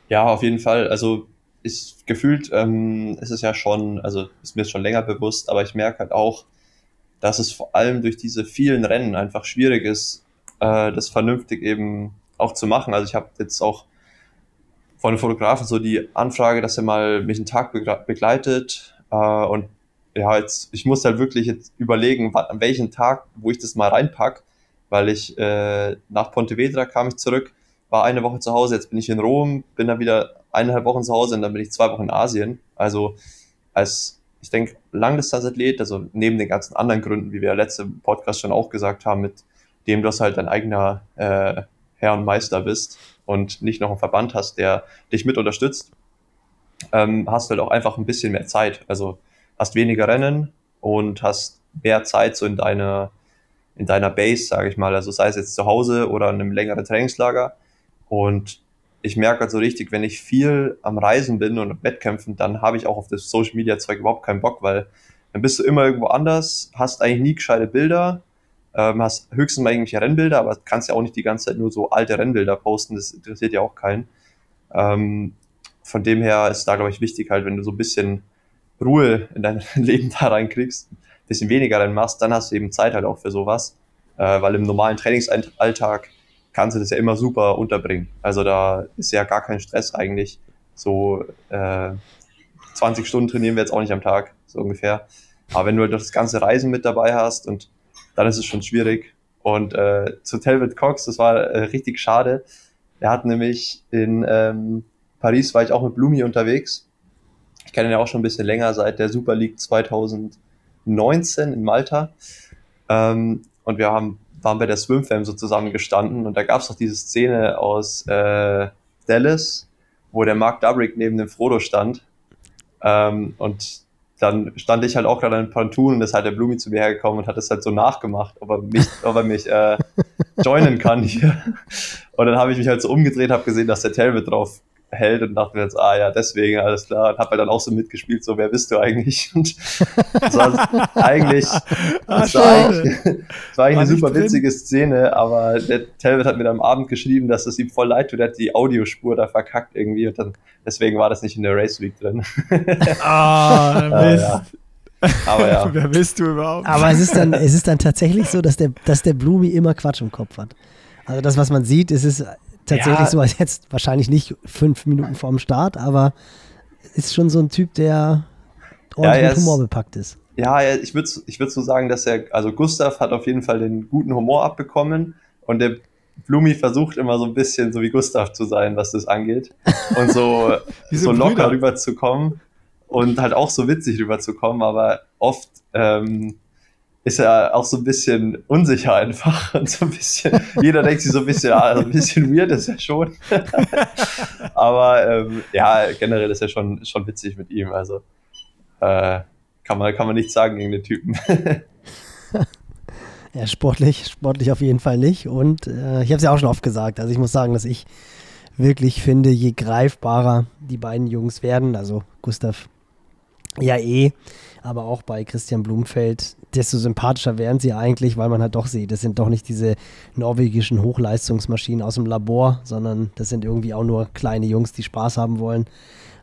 Ja, auf jeden Fall. Also ist gefühlt ähm, ist es ja schon, also ist mir schon länger bewusst, aber ich merke halt auch, dass es vor allem durch diese vielen Rennen einfach schwierig ist, äh, das vernünftig eben auch zu machen. Also ich habe jetzt auch von einem Fotografen so die Anfrage, dass er mal mich einen Tag begleitet äh, und ja, jetzt, ich muss halt wirklich jetzt überlegen, an welchem Tag, wo ich das mal reinpack, weil ich äh, nach Pontevedra kam ich zurück, war eine Woche zu Hause, jetzt bin ich in Rom, bin dann wieder eineinhalb Wochen zu Hause und dann bin ich zwei Wochen in Asien. Also als, ich denke, Langdistanzathlet, also neben den ganzen anderen Gründen, wie wir ja letzte Podcast schon auch gesagt haben, mit dem du halt dein eigener äh, Herr und Meister bist und nicht noch einen Verband hast, der dich mit unterstützt, ähm, hast du halt auch einfach ein bisschen mehr Zeit. Also hast weniger Rennen und hast mehr Zeit so in deiner, in deiner Base, sage ich mal. Also sei es jetzt zu Hause oder in einem längeren Trainingslager. Und ich merke halt so richtig, wenn ich viel am Reisen bin und Wettkämpfen, dann habe ich auch auf das Social Media Zeug überhaupt keinen Bock, weil dann bist du immer irgendwo anders, hast eigentlich nie gescheite Bilder, ähm, hast höchstens mal irgendwelche Rennbilder, aber kannst ja auch nicht die ganze Zeit nur so alte Rennbilder posten, das interessiert ja auch keinen. Ähm, von dem her ist da, glaube ich, wichtig halt, wenn du so ein bisschen Ruhe in dein (laughs) Leben da reinkriegst, ein bisschen weniger Rennen machst, dann hast du eben Zeit halt auch für sowas, äh, weil im normalen Trainingsalltag kannst du das ja immer super unterbringen. Also da ist ja gar kein Stress eigentlich. So äh, 20 Stunden trainieren wir jetzt auch nicht am Tag, so ungefähr. Aber wenn du halt das ganze Reisen mit dabei hast und dann ist es schon schwierig. Und äh, zu Telvin Cox, das war äh, richtig schade. Er hat nämlich in ähm, Paris war ich auch mit Blumi unterwegs. Ich kenne ihn ja auch schon ein bisschen länger, seit der Super League 2019 in Malta. Ähm, und wir haben, waren bei der Swimfam so zusammen gestanden und da gab es noch diese Szene aus äh, Dallas, wo der Mark Dubrick neben dem Frodo stand. Ähm, und dann stand ich halt auch gerade an Pantun und ist halt der Blumi zu mir hergekommen und hat es halt so nachgemacht, ob er mich, (laughs) ob er mich äh, joinen kann hier. Und dann habe ich mich halt so umgedreht, habe gesehen, dass der Telvit drauf hält und dachte mir jetzt, ah ja, deswegen, alles klar. Und habe halt dann auch so mitgespielt, so, wer bist du eigentlich? (laughs) Und das war eigentlich, ah, das war eigentlich, das war eigentlich eine super drin. witzige Szene, aber der Telvit hat mir dann am Abend geschrieben, dass es ihm voll leid tut, er hat die Audiospur da verkackt irgendwie und dann, deswegen war das nicht in der Race Week drin. (laughs) Ah, Mist. ja. Aber ja. (laughs) Wer bist du überhaupt? Aber es ist dann, es ist dann tatsächlich so, dass der, dass der Blumi immer Quatsch im Kopf hat. Also das, was man sieht, es ist tatsächlich ja. so, jetzt wahrscheinlich nicht fünf Minuten vorm Start, aber ist schon so ein Typ, der ordentlich ja, mit Humor bepackt ist. Ja, ich würde ich würd so sagen, dass er, also Gustav hat auf jeden Fall den guten Humor abbekommen und der Blumi versucht immer so ein bisschen so wie Gustav zu sein, was das angeht. (laughs) Und so, so locker rüberzukommen und halt auch so witzig rüberzukommen, aber oft ähm, ist er auch so ein bisschen unsicher einfach (laughs) und so ein bisschen, jeder denkt sich so ein bisschen, ah, ein bisschen weird ist er schon. (laughs) Aber ähm, ja, generell ist er schon, schon witzig mit ihm, also äh, kann, man, kann man nichts sagen gegen den Typen. (laughs) ja, sportlich, sportlich auf jeden Fall nicht und äh, ich habe es ja auch schon oft gesagt, also ich muss sagen, dass ich wirklich finde, je greifbarer die beiden Jungs werden, also Gustav ja eh, aber auch bei Christian Blumfeld, desto sympathischer werden sie eigentlich, weil man halt doch sieht, das sind doch nicht diese norwegischen Hochleistungsmaschinen aus dem Labor, sondern das sind irgendwie auch nur kleine Jungs, die Spaß haben wollen.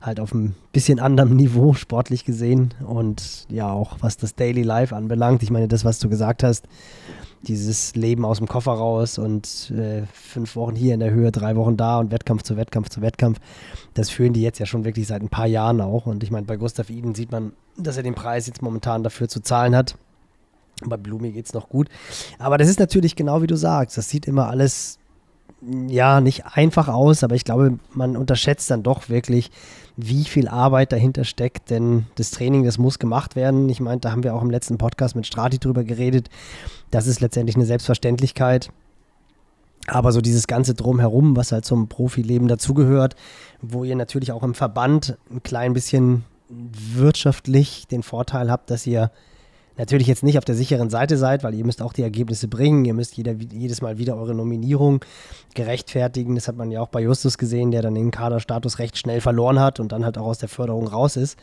Halt auf ein bisschen anderem (laughs) Niveau sportlich gesehen und ja auch was das Daily Life anbelangt. Ich meine, das, was du gesagt hast, dieses Leben aus dem Koffer raus und äh, fünf Wochen hier in der Höhe, drei Wochen da und Wettkampf zu Wettkampf zu Wettkampf, das führen die jetzt ja schon wirklich seit ein paar Jahren auch. Und ich meine, bei Gustav Iden sieht man, dass er den Preis jetzt momentan dafür zu zahlen hat. Bei Blumi geht es noch gut. Aber das ist natürlich genau wie du sagst. Das sieht immer alles ja, nicht einfach aus, aber ich glaube, man unterschätzt dann doch wirklich, wie viel Arbeit dahinter steckt, denn das Training, das muss gemacht werden. Ich meine, da haben wir auch im letzten Podcast mit Strati drüber geredet. Das ist letztendlich eine Selbstverständlichkeit. Aber so dieses ganze Drumherum, was halt zum Profileben dazugehört, wo ihr natürlich auch im Verband ein klein bisschen wirtschaftlich den Vorteil habt, dass ihr natürlich jetzt nicht auf der sicheren Seite seid, weil ihr müsst auch die Ergebnisse bringen. Ihr müsst jeder, jedes Mal wieder eure Nominierung gerechtfertigen. Das hat man ja auch bei Justus gesehen, der dann den Kaderstatus recht schnell verloren hat und dann halt auch aus der Förderung raus ist.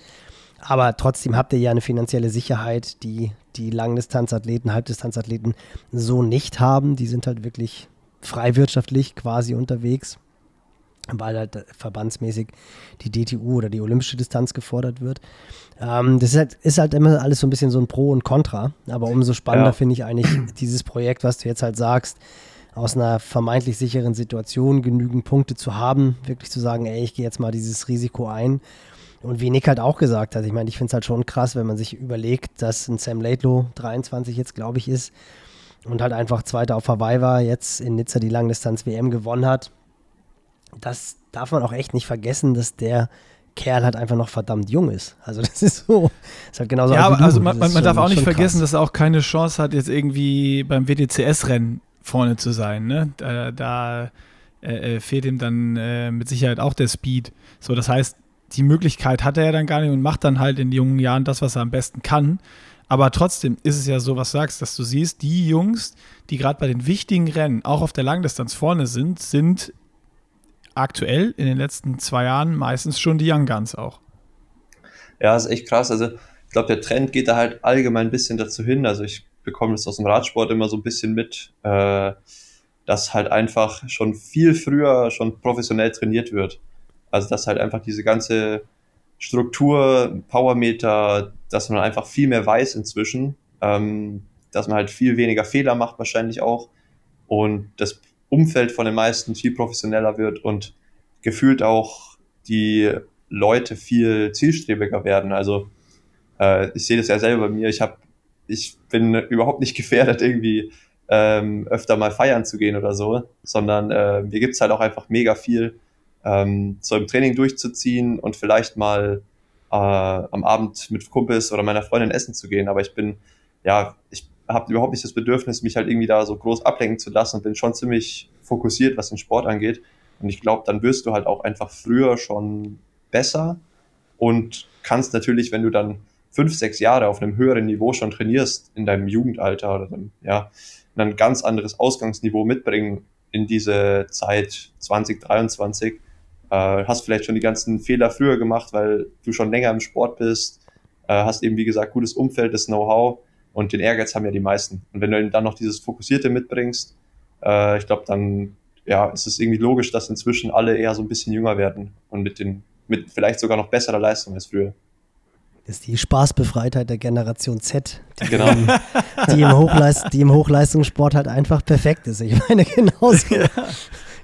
Aber trotzdem habt ihr ja eine finanzielle Sicherheit, die die Langdistanzathleten, Halbdistanzathleten so nicht haben. Die sind halt wirklich frei wirtschaftlich quasi unterwegs weil halt verbandsmäßig die DTU oder die olympische Distanz gefordert wird. Ähm, das ist halt, ist halt, immer alles so ein bisschen so ein Pro und Contra, aber umso spannender ja. finde ich eigentlich (clears throat) dieses Projekt, was du jetzt halt sagst, aus einer vermeintlich sicheren Situation genügend Punkte zu haben, wirklich zu sagen, ey, ich gehe jetzt mal dieses Risiko ein. Und wie Nick halt auch gesagt hat, ich meine, ich finde es halt schon krass, wenn man sich überlegt, dass ein Sam Laidlow 23 jetzt, glaube ich, ist und halt einfach Zweiter auf Hawaii war, jetzt in Nizza die Langdistanz-WM gewonnen hat das darf man auch echt nicht vergessen, dass der Kerl halt einfach noch verdammt jung ist. Also (laughs) das ist so, ist halt genauso. Ja, aber also man, man, man darf auch nicht vergessen, krass. dass er auch keine Chance hat, jetzt irgendwie beim WTCS-Rennen vorne zu sein. Ne? Da, da äh, äh, fehlt ihm dann äh, mit Sicherheit auch der Speed. So, das heißt, die Möglichkeit hat er ja dann gar nicht und macht dann halt in jungen Jahren das, was er am besten kann. Aber trotzdem ist es ja so, was du sagst, dass du siehst, die Jungs, die gerade bei den wichtigen Rennen auch auf der Langdistanz vorne sind, sind aktuell in den letzten zwei Jahren meistens schon die Young Guns auch. Ja, ist echt krass. Also ich glaube, der Trend geht da halt allgemein ein bisschen dazu hin. Also ich bekomme das aus dem Radsport immer so ein bisschen mit, äh, dass halt einfach schon viel früher schon professionell trainiert wird. Also dass halt einfach diese ganze Struktur, Powermeter, dass man einfach viel mehr weiß inzwischen, ähm, dass man halt viel weniger Fehler macht wahrscheinlich auch. Und das Umfeld von den meisten viel professioneller wird und gefühlt auch die Leute viel zielstrebiger werden. Also äh, ich sehe das ja selber bei mir. Ich habe, ich bin überhaupt nicht (laughs) gefährdet, irgendwie ähm, öfter mal feiern zu gehen oder so, sondern äh, mir gibt's halt auch einfach mega viel, ähm, so im Training durchzuziehen und vielleicht mal äh, am Abend mit Kumpels oder meiner Freundin essen zu gehen. Aber ich bin, ja, ich habe überhaupt nicht das Bedürfnis, mich halt irgendwie da so groß ablenken zu lassen und bin schon ziemlich fokussiert, was den Sport angeht. Und ich glaube, dann wirst du halt auch einfach früher schon besser und kannst natürlich, wenn du dann fünf, sechs Jahre auf einem höheren Niveau schon trainierst in deinem Jugendalter oder dann, ja, ein ganz anderes Ausgangsniveau mitbringen in diese Zeit 2023. Äh, hast vielleicht schon die ganzen Fehler früher gemacht, weil du schon länger im Sport bist, äh, hast eben, wie gesagt, gutes Umfeld, das Know-how und den Ehrgeiz haben ja die meisten. Und wenn du dann noch dieses Fokussierte mitbringst, äh, ich glaube, dann ja, ist es irgendwie logisch, dass inzwischen alle eher so ein bisschen jünger werden und mit den, mit vielleicht sogar noch besserer Leistung als früher. Das ist die Spaßbefreitheit der Generation Z, die, genau. im, die, im, Hochleist, die im Hochleistungssport halt einfach perfekt ist. Ich meine, (laughs) genauso. Ja.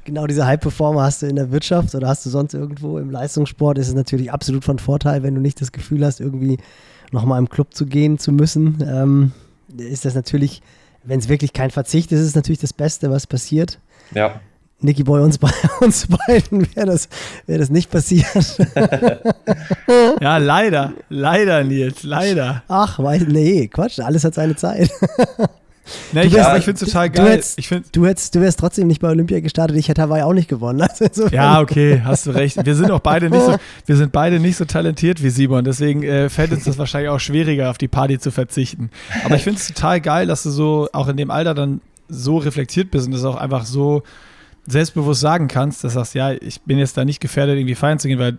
Genau diese High-Performer hast du in der Wirtschaft oder hast du sonst irgendwo im Leistungssport, ist es natürlich absolut von Vorteil, wenn du nicht das Gefühl hast, irgendwie nochmal im Club zu gehen zu müssen, ähm, ist das natürlich, wenn es wirklich kein Verzicht ist, ist es natürlich das Beste, was passiert. Ja. Nicky Boy, uns, be (laughs) uns beiden wäre das, wär das nicht passiert. (laughs) ja, leider. Leider, Nils, leider. Ach, weiß, nee, Quatsch, alles hat seine Zeit. (laughs) Nee, ich, ich finde es total geil. Du, hättest, ich find, du, hättest, du wärst trotzdem nicht bei Olympia gestartet, ich hätte Hawaii auch nicht gewonnen. (laughs) Also ja, okay, hast du recht. Wir sind auch beide nicht so, (laughs) wir sind beide nicht so talentiert wie Simon, deswegen äh, fällt uns das wahrscheinlich auch schwieriger, auf die Party zu verzichten. Aber ich finde es total geil, dass du so auch in dem Alter dann so reflektiert bist und das auch einfach so selbstbewusst sagen kannst, dass du sagst, ja, ich bin jetzt da nicht gefährdet, irgendwie feiern zu gehen, weil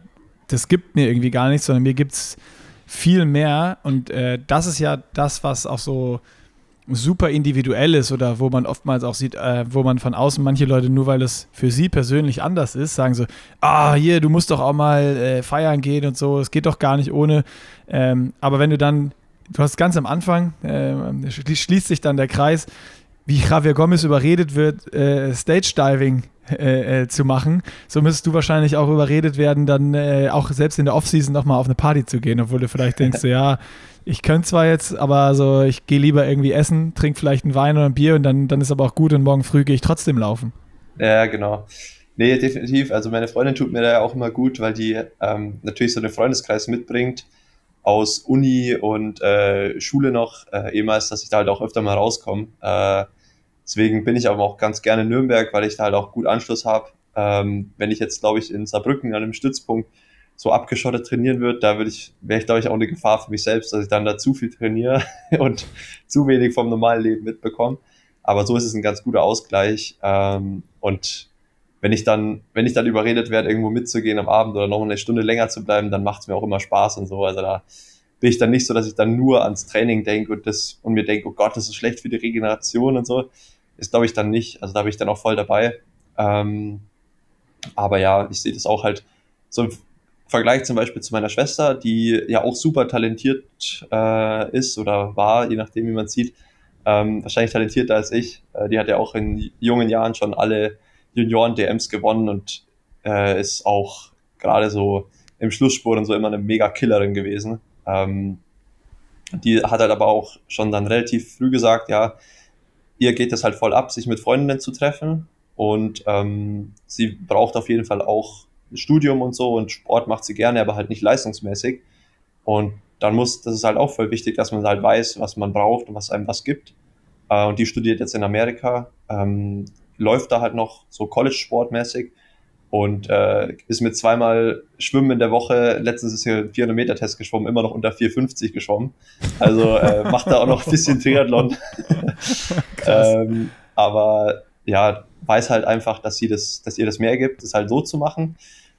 das gibt mir irgendwie gar nichts, sondern mir gibt es viel mehr und äh, das ist ja das, was auch so super individuell ist oder wo man oftmals auch sieht, äh, wo man von außen manche Leute nur weil es für sie persönlich anders ist, sagen so, ah, hier, du musst doch auch mal äh, feiern gehen und so, es geht doch gar nicht ohne. Ähm, aber wenn du dann, du hast ganz am Anfang, äh, schließt sich dann der Kreis, wie Javier Gomez überredet wird, äh, Stage Diving äh, äh, zu machen, so müsstest du wahrscheinlich auch überredet werden, dann auch selbst in der Offseason nochmal auf eine Party zu gehen, obwohl du vielleicht denkst, so, ja, ich könnte zwar jetzt, aber so, ich gehe lieber irgendwie essen, trinke vielleicht einen Wein oder ein Bier und dann, dann ist aber auch gut und morgen früh gehe ich trotzdem laufen. Ja, genau. Nee, definitiv. Also meine Freundin tut mir da ja auch immer gut, weil die ähm, natürlich so einen Freundeskreis mitbringt aus Uni und äh, Schule noch, äh, ehemals, dass ich da halt auch öfter mal rauskomme. Äh, deswegen bin ich aber auch ganz gerne in Nürnberg, weil ich da halt auch gut Anschluss habe. Ähm, wenn ich jetzt, glaube ich, in Saarbrücken an einem Stützpunkt so abgeschottet trainieren würde, da würde ich, wäre ich, glaube ich, auch eine Gefahr für mich selbst, dass ich dann da zu viel trainiere (laughs) und zu wenig vom normalen Leben mitbekomme. Aber so ist es ein ganz guter Ausgleich. Ähm, und wenn ich dann, wenn ich dann überredet werde, irgendwo mitzugehen am Abend oder noch eine Stunde länger zu bleiben, dann macht es mir auch immer Spaß und so. Also da bin ich dann nicht so, dass ich dann nur ans Training denke und das und mir denke, oh Gott, das ist schlecht für die Regeneration und so. Ist, glaube ich, dann nicht. Also da bin ich dann auch voll dabei. Ähm, aber ja, ich sehe das auch halt so Vergleich zum Beispiel zu meiner Schwester, die ja auch super talentiert äh, ist oder war, je nachdem, wie man sieht. Ähm, wahrscheinlich talentierter als ich. Äh, die hat ja auch in jungen Jahren schon alle Junioren-DMs gewonnen und äh, ist auch gerade so im Schlussspurt und so immer eine mega Killerin gewesen. Ähm, die hat halt aber auch schon dann relativ früh gesagt, ja, ihr geht es halt voll ab, sich mit Freundinnen zu treffen und ähm, sie braucht auf jeden Fall auch Studium und so und Sport macht sie gerne, aber halt nicht leistungsmäßig. Und dann muss, das ist halt auch voll wichtig, dass man halt weiß, was man braucht und was einem was gibt. Äh, und die studiert jetzt in Amerika, ähm, läuft da halt noch so College-Sportmäßig und äh, ist mit zweimal Schwimmen in der Woche, letztens ist hier ein 400-Meter-Test geschwommen, immer noch unter 4,50 geschwommen. Also äh, macht da auch noch ein bisschen Triathlon. (laughs) (laughs) ähm, aber ja, weiß halt einfach, dass sie das, dass ihr das mehr gibt, das halt so zu machen.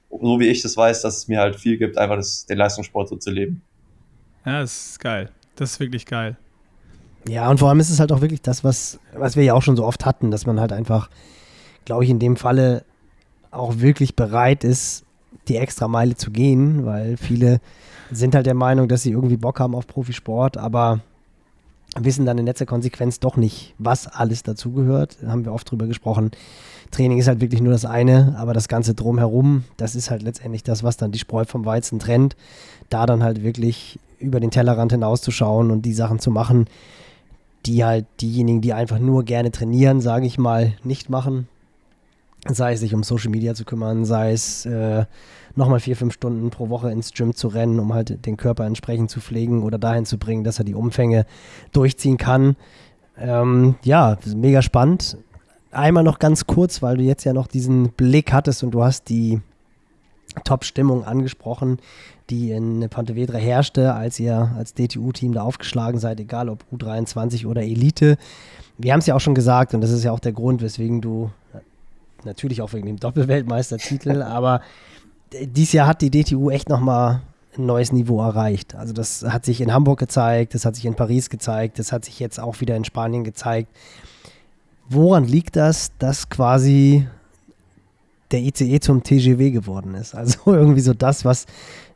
So wie ich das weiß, dass es mir halt viel gibt, einfach das, den Leistungssport so zu leben. Ja, das ist geil. Das ist wirklich geil. Ja, und vor allem ist es halt auch wirklich das, was, was wir ja auch schon so oft hatten, dass man halt einfach, glaube ich, in dem Falle auch wirklich bereit ist, die extra Meile zu gehen, weil viele sind halt der Meinung, dass sie irgendwie Bock haben auf Profisport, aber wissen dann in letzter Konsequenz doch nicht, was alles dazugehört. Da haben wir oft drüber gesprochen. Training ist halt wirklich nur das eine, aber das Ganze drumherum, das ist halt letztendlich das, was dann die Spreu vom Weizen trennt. Da dann halt wirklich über den Tellerrand hinauszuschauen und die Sachen zu machen, die halt diejenigen, die einfach nur gerne trainieren, sage ich mal, nicht machen. Sei es sich um Social Media zu kümmern, sei es äh, nochmal vier, fünf Stunden pro Woche ins Gym zu rennen, um halt den Körper entsprechend zu pflegen oder dahin zu bringen, dass er die Umfänge durchziehen kann. Ähm, ja, mega spannend. Einmal noch ganz kurz, weil du jetzt ja noch diesen Blick hattest und du hast die Top-Stimmung angesprochen, die in Pontevedra herrschte, als ihr als DTU-Team da aufgeschlagen seid, egal ob U23 oder Elite. Wir haben es ja auch schon gesagt und das ist ja auch der Grund, weswegen du natürlich auch wegen dem Doppelweltmeistertitel, (laughs) aber dieses Jahr hat die DTU echt nochmal ein neues Niveau erreicht. Also das hat sich in Hamburg gezeigt, das hat sich in Paris gezeigt, das hat sich jetzt auch wieder in Spanien gezeigt. Woran liegt das, dass quasi der ICE zum TGW geworden ist? Also (laughs) irgendwie so das, was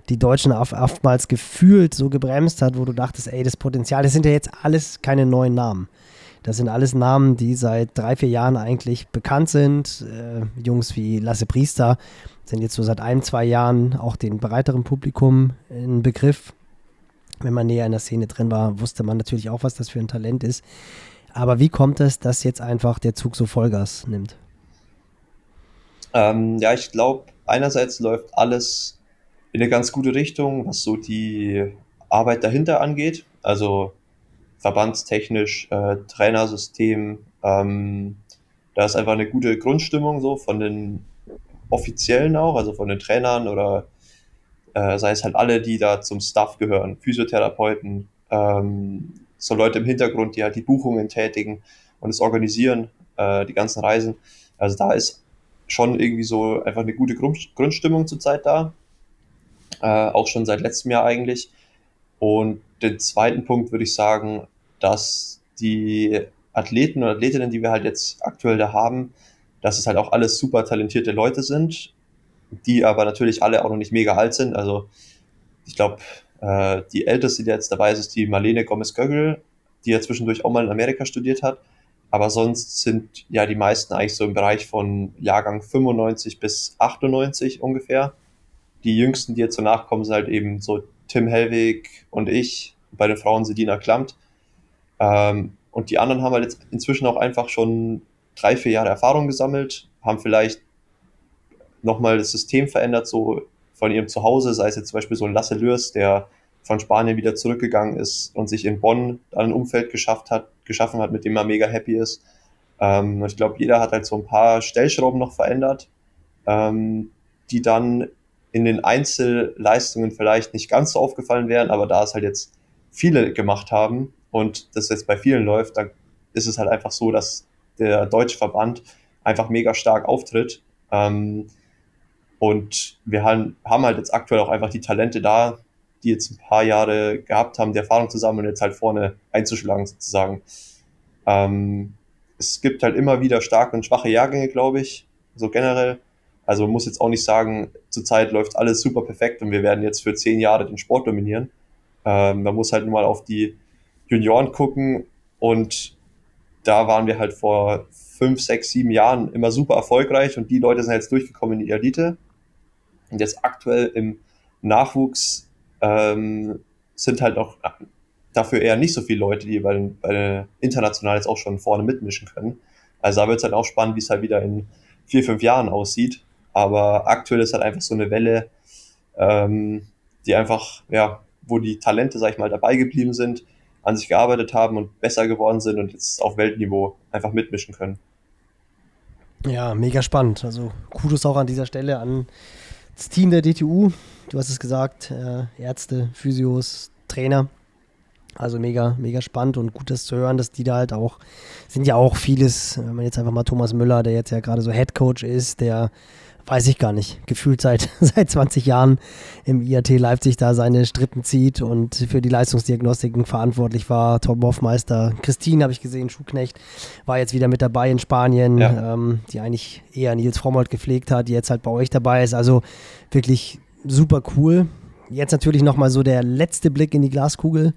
die Deutschen oftmals gefühlt so gebremst hat, wo du dachtest, ey, das Potenzial, das sind ja jetzt alles keine neuen Namen. Das sind alles Namen, die seit drei, vier Jahren eigentlich bekannt sind. Äh, Jungs wie Lasse Priester sind jetzt so seit ein, zwei Jahren auch den breiteren Publikum in Begriff. Wenn man näher in der Szene drin war, wusste man natürlich auch, was das für ein Talent ist. Aber wie kommt es, dass jetzt einfach der Zug so Vollgas nimmt? Ähm, ja, ich glaube, einerseits läuft alles in eine ganz gute Richtung, was so die Arbeit dahinter angeht. Also verbandstechnisch, äh, Trainersystem. Ähm, da ist einfach eine gute Grundstimmung so von den Offiziellen auch, also von den Trainern oder äh, sei es halt alle, die da zum Staff gehören, Physiotherapeuten, ähm, so Leute im Hintergrund, die halt die Buchungen tätigen und es organisieren, äh, die ganzen Reisen. Also da ist schon irgendwie so einfach eine gute Grund Grundstimmung zurzeit da. Äh, auch schon seit letztem Jahr eigentlich. Und den zweiten Punkt würde ich sagen, dass die Athleten und Athletinnen, die wir halt jetzt aktuell da haben, dass es halt auch alles super talentierte Leute sind, die aber natürlich alle auch noch nicht mega alt sind. Also ich glaube, äh, die älteste, die jetzt dabei ist, ist die Marlene Gomez-Göggel, die ja zwischendurch auch mal in Amerika studiert hat. Aber sonst sind ja die meisten eigentlich so im Bereich von Jahrgang 95 bis 98 ungefähr. Die jüngsten, die jetzt so nachkommen, sind halt eben so Tim Hellwig und ich. Bei den Frauen Sedina Klamt. Ähm, und die anderen haben halt jetzt inzwischen auch einfach schon drei, vier Jahre Erfahrung gesammelt, haben vielleicht nochmal das System verändert, so von ihrem Zuhause, sei es jetzt zum Beispiel so ein Lasse Lürs, der von Spanien wieder zurückgegangen ist und sich in Bonn ein Umfeld geschafft hat, geschaffen hat, mit dem er mega happy ist. Ähm, ich glaube, jeder hat halt so ein paar Stellschrauben noch verändert, ähm, die dann in den Einzelleistungen vielleicht nicht ganz so aufgefallen wären, aber da es halt jetzt viele gemacht haben und das jetzt bei vielen läuft, dann ist es halt einfach so, dass der deutsche Verband einfach mega stark auftritt. Ähm, und wir haben, haben halt jetzt aktuell auch einfach die Talente da, die jetzt ein paar Jahre gehabt haben, die Erfahrung zusammen und jetzt halt vorne einzuschlagen sozusagen. Ähm, es gibt halt immer wieder starke und schwache Jahrgänge, glaube ich, so generell. Also man muss jetzt auch nicht sagen, zurzeit läuft alles super perfekt und wir werden jetzt für zehn Jahre den Sport dominieren. Ähm, man muss halt nur mal auf die Junioren gucken und da waren wir halt vor fünf, sechs, sieben Jahren immer super erfolgreich und die Leute sind jetzt durchgekommen in die Elite. Und jetzt aktuell im Nachwuchs ähm, sind halt auch dafür eher nicht so viele Leute, die bei, den, bei international jetzt auch schon vorne mitmischen können. Also da wird es halt auch spannend, wie es halt wieder in vier, fünf Jahren aussieht. Aber aktuell ist halt einfach so eine Welle, ähm, die einfach, ja, wo die Talente, sag ich mal, dabei geblieben sind, an sich gearbeitet haben und besser geworden sind und jetzt auf Weltniveau einfach mitmischen können. Ja, mega spannend. Also Kudos auch an dieser Stelle an das Team der DTU. Du hast es gesagt, äh, Ärzte, Physios, Trainer. Also mega, mega spannend und gut, das zu hören, dass die da halt auch, sind ja auch vieles, wenn man jetzt einfach mal Thomas Müller, der jetzt ja gerade so Head Coach ist, der weiß ich gar nicht, gefühlt seit, (laughs) seit 20 Jahren im IAT Leipzig da seine Strippen zieht und für die Leistungsdiagnostiken verantwortlich war. Tom Hoffmeister, Christine habe ich gesehen, Schuhknecht, war jetzt wieder mit dabei in Spanien, ja. ähm, die eigentlich eher Nils Frommold gepflegt hat, die jetzt halt bei euch dabei ist. Also wirklich super cool. Jetzt natürlich nochmal so der letzte Blick in die Glaskugel.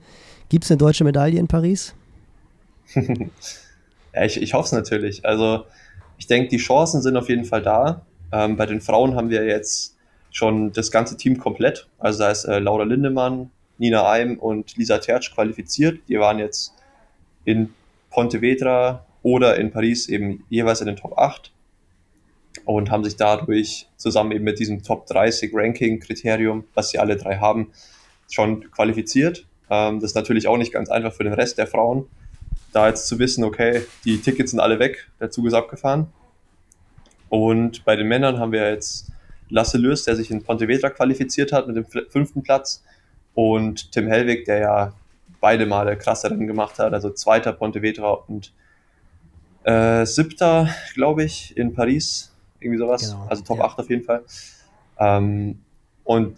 Gibt es eine deutsche Medaille in Paris? (laughs) ja, ich, ich hoffe es natürlich. Also ich denke, die Chancen sind auf jeden Fall da. Ähm, bei den Frauen haben wir jetzt schon das ganze Team komplett. Also da ist äh, Laura Lindemann, Nina Eim und Lisa Tertsch qualifiziert. Die waren jetzt in Pontevedra oder in Paris eben jeweils in den Top 8 und haben sich dadurch zusammen eben mit diesem Top 30 Ranking-Kriterium, was sie alle drei haben, schon qualifiziert. Ähm, das ist natürlich auch nicht ganz einfach für den Rest der Frauen, da jetzt zu wissen, okay, die Tickets sind alle weg, der Zug ist abgefahren. Und bei den Männern haben wir jetzt Lasse Lös, der sich in Pontevedra qualifiziert hat mit dem fünften Platz. Und Tim Hellwig, der ja beide Male krasse Rennen gemacht hat, also zweiter Pontevedra und äh, siebter, glaube ich, in Paris. Irgendwie sowas. Genau, also Top ja. 8 auf jeden Fall. Ähm, und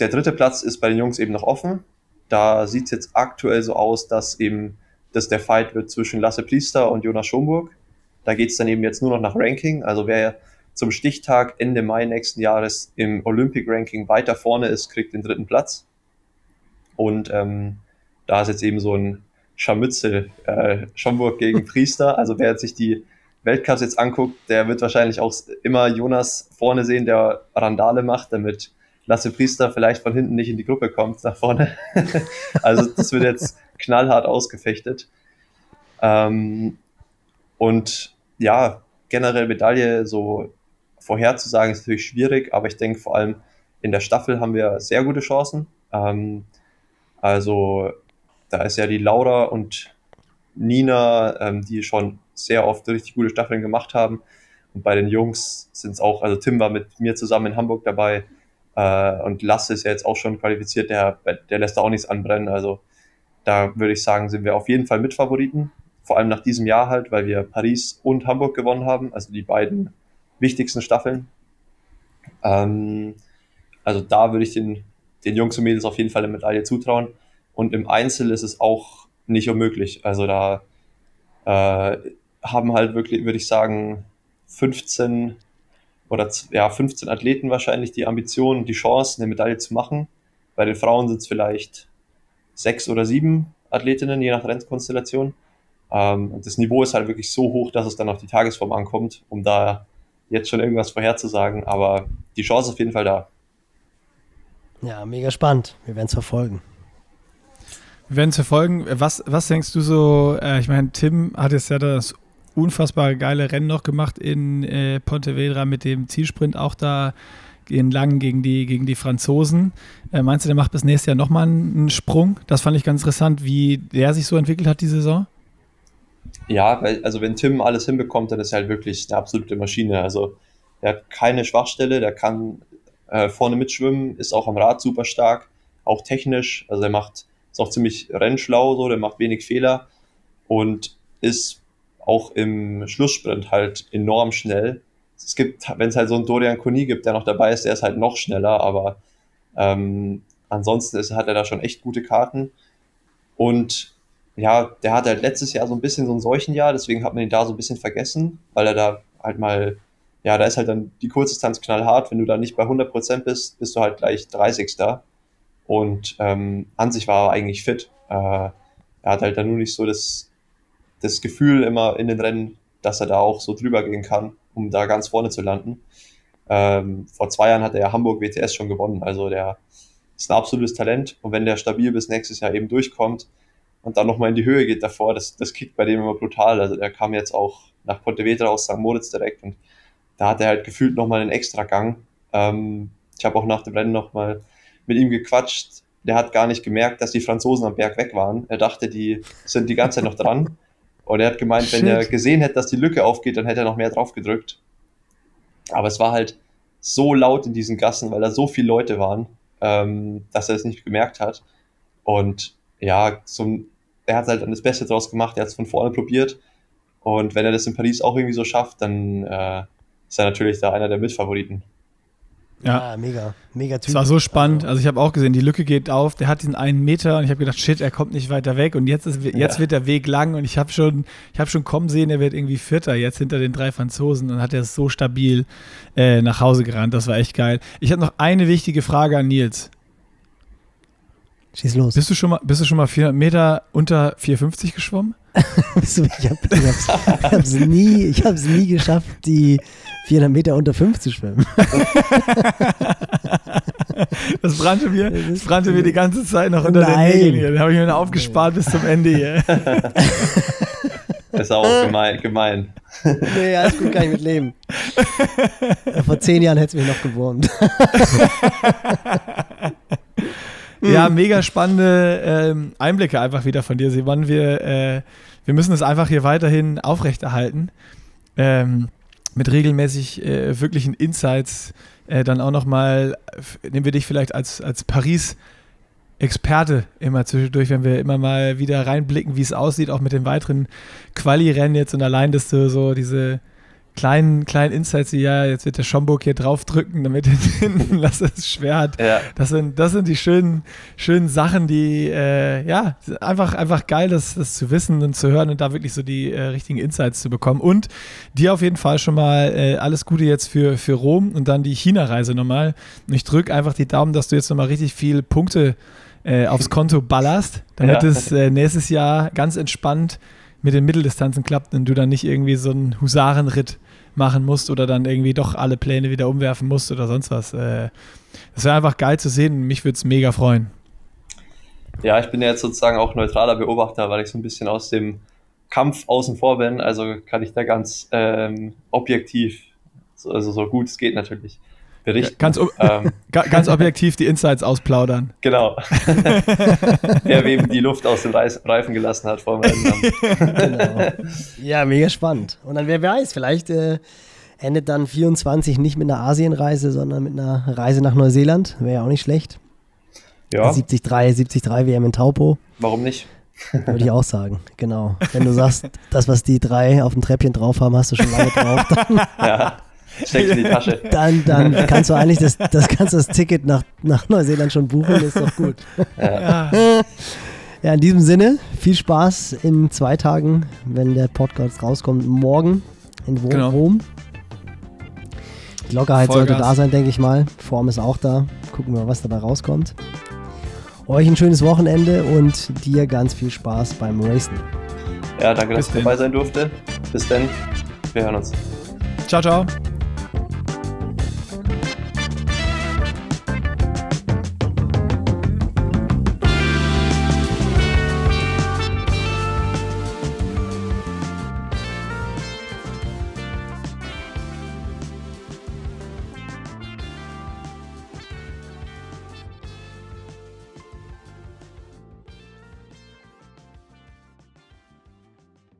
der dritte Platz ist bei den Jungs eben noch offen. Da sieht es jetzt aktuell so aus, dass eben das der Fight wird zwischen Lasse Priester und Jonas Schomburg. Da geht es dann eben jetzt nur noch nach Ranking. Also wer zum Stichtag Ende Mai nächsten Jahres im Olympic Ranking weiter vorne ist, kriegt den dritten Platz. Und ähm, da ist jetzt eben so ein Scharmützel, äh, Schomburg gegen (laughs) Priester. Also wer sich die Weltcups jetzt anguckt, der wird wahrscheinlich auch immer Jonas vorne sehen, der Randale macht, damit Lasse Priester vielleicht von hinten nicht in die Gruppe kommt nach vorne. (laughs) also das wird jetzt (laughs) knallhart ausgefechtet. Ähm, und ja, generell Medaille so vorherzusagen ist natürlich schwierig, aber ich denke vor allem in der Staffel haben wir sehr gute Chancen. Ähm, also da ist ja die Laura und Nina, ähm, die schon sehr oft richtig gute Staffeln gemacht haben. Und bei den Jungs sind es auch, also Tim war mit mir zusammen in Hamburg dabei äh, und Lasse ist ja jetzt auch schon qualifiziert, der, der lässt da auch nichts anbrennen. Also da würde ich sagen, sind wir auf jeden Fall Mitfavoriten vor allem nach diesem Jahr halt, weil wir Paris und Hamburg gewonnen haben, also die beiden wichtigsten Staffeln. Ähm, also da würde ich den, den Jungs und Mädels auf jeden Fall eine Medaille zutrauen. Und im Einzel ist es auch nicht unmöglich. Also da äh, haben halt wirklich, würde ich sagen, 15 oder ja, 15 Athleten wahrscheinlich die Ambition, die Chance, eine Medaille zu machen. Bei den Frauen sind es vielleicht sechs oder sieben Athletinnen, je nach Rennkonstellation. Ähm, das Niveau ist halt wirklich so hoch, dass es dann auf die Tagesform ankommt, um da jetzt schon irgendwas vorherzusagen. Aber die Chance ist auf jeden Fall da. Ja, mega spannend. Wir werden es verfolgen. Wir werden es verfolgen. Was, was denkst du so? Äh, ich meine, Tim hat jetzt ja das unfassbar geile Rennen noch gemacht in äh, Pontevedra mit dem Zielsprint auch da in Langen gegen die, gegen die Franzosen. Äh, meinst du, der macht bis nächstes Jahr nochmal einen Sprung? Das fand ich ganz interessant, wie der sich so entwickelt hat, die Saison. Ja, weil, also wenn Tim alles hinbekommt, dann ist er halt wirklich eine absolute Maschine. Also er hat keine Schwachstelle, der kann äh, vorne mitschwimmen, ist auch am Rad super stark, auch technisch. Also er macht, ist auch ziemlich rennschlau, so, der macht wenig Fehler und ist auch im Schlusssprint halt enorm schnell. Es gibt, wenn es halt so einen Dorian Koni gibt, der noch dabei ist, der ist halt noch schneller, aber ähm, ansonsten ist, hat er da schon echt gute Karten. Und ja, der hat halt letztes Jahr so ein bisschen so ein Seuchenjahr, deswegen hat man ihn da so ein bisschen vergessen, weil er da halt mal, ja, da ist halt dann die Kurzdistanz knallhart. Wenn du da nicht bei 100% bist, bist du halt gleich 30. Und ähm, an sich war er eigentlich fit. Äh, er hat halt dann nur nicht so das, das Gefühl immer in den Rennen, dass er da auch so drüber gehen kann, um da ganz vorne zu landen. Ähm, vor zwei Jahren hat er ja Hamburg WTS schon gewonnen, also der ist ein absolutes Talent und wenn der stabil bis nächstes Jahr eben durchkommt und dann nochmal in die Höhe geht davor, das, das kickt bei dem immer brutal. Also der kam jetzt auch nach Pontevedra aus St. Moritz direkt und da hat er halt gefühlt nochmal einen extra Gang. Ähm, ich habe auch nach dem Rennen nochmal mit ihm gequatscht. Der hat gar nicht gemerkt, dass die Franzosen am Berg weg waren. Er dachte, die sind die ganze Zeit noch dran. Und er hat gemeint, Shit. wenn er gesehen hätte, dass die Lücke aufgeht, dann hätte er noch mehr drauf gedrückt. Aber es war halt so laut in diesen Gassen, weil da so viele Leute waren, ähm, dass er es nicht gemerkt hat. Und ja, zum, er hat halt dann das Beste draus gemacht, er hat es von vorne probiert. Und wenn er das in Paris auch irgendwie so schafft, dann äh, ist er natürlich da einer der Mitfavoriten. Ja. ja, mega, mega Typ. Es war so spannend. Also ich habe auch gesehen, die Lücke geht auf. Der hat diesen einen Meter und ich habe gedacht, shit, er kommt nicht weiter weg. Und jetzt ist, jetzt ja. wird der Weg lang und ich habe schon, ich habe schon kommen sehen, er wird irgendwie Vierter jetzt hinter den drei Franzosen und hat er es so stabil äh, nach Hause gerannt. Das war echt geil. Ich habe noch eine wichtige Frage an Nils. Schieß los. Bist du schon mal, bist du schon mal 400 Meter unter 450 geschwommen? (laughs) ich habe es nie, ich hab's nie geschafft, die 400 Meter unter 5 zu schwimmen. (laughs) Das brannte mir, das brannte mir die ganze Zeit noch unter Nein. den Nägeln hier. Den habe ich mir noch aufgespart bis zum Ende hier. Das ist auch gemein. gemein. Nee, alles gut, kann ich mit leben. Vor zehn Jahren hätte es mich noch gewurmt. (laughs) Ja, mega spannende ähm, Einblicke einfach wieder von dir, Simon. Wir, äh, wir müssen es einfach hier weiterhin aufrechterhalten. Ähm, mit regelmäßig äh, wirklichen Insights. Äh, dann auch nochmal, nehmen wir dich vielleicht als, als Paris- Experte immer zwischendurch, wenn wir immer mal wieder reinblicken, wie es aussieht, auch mit den weiteren Quali-Rennen jetzt und allein, dass du so diese kleinen, kleinen Insights, wie ja, jetzt wird der Schomburg hier draufdrücken, damit er (laughs) hinten lass es schwer hat. Ja. Das, sind, das sind die schönen, schönen Sachen, die, äh, ja, einfach, einfach geil, das, das zu wissen und zu hören und da wirklich so die äh, richtigen Insights zu bekommen. Und dir auf jeden Fall schon mal äh, alles Gute jetzt für, für Rom und dann die China-Reise nochmal. Und ich drücke einfach die Daumen, dass du jetzt nochmal richtig viele Punkte äh, aufs Konto ballerst, damit ja. es äh, nächstes Jahr ganz entspannt mit den Mitteldistanzen klappt und du dann nicht irgendwie so einen Husarenritt machen musst oder dann irgendwie doch alle Pläne wieder umwerfen musst oder sonst was. Äh, das wäre einfach geil zu sehen. Mich würde es mega freuen. Ja, ich bin ja jetzt sozusagen auch neutraler Beobachter, weil ich so ein bisschen aus dem Kampf außen vor bin. Also kann ich da ganz ähm, objektiv, also so gut es geht natürlich, berichten. Ganz, ähm, (laughs) ganz objektiv die Insights ausplaudern. Genau. (laughs) Wer wem die Luft aus den Reifen gelassen hat vor dem Rennen. (laughs) genau. Ja, mega spannend. Und dann, wer weiß, vielleicht äh, endet dann 24 nicht mit einer Asienreise, sondern mit einer Reise nach Neuseeland. Wäre ja auch nicht schlecht. Ja. 73, 73 WM in Taupo. Warum nicht? Würde ich auch sagen, genau. Wenn du sagst, das, was die drei auf dem Treppchen drauf haben, hast du schon lange drauf. Dann ja. Steckst in die Tasche. (laughs) Dann, dann kannst du eigentlich das, das, kannst das Ticket nach, nach Neuseeland schon buchen, ist doch gut. Ja. ja, in diesem Sinne, viel Spaß in zwei Tagen, wenn der Podcast rauskommt. Morgen in Rom. Genau. Die Lockerheit sollte Vollgas. da sein, denke ich mal. Form ist auch da. Gucken wir, was dabei rauskommt. Euch ein schönes Wochenende und dir ganz viel Spaß beim Racen. Ja, danke, dass Bis ich dabei sein durfte. Bis dann. Wir hören uns. Ciao, ciao.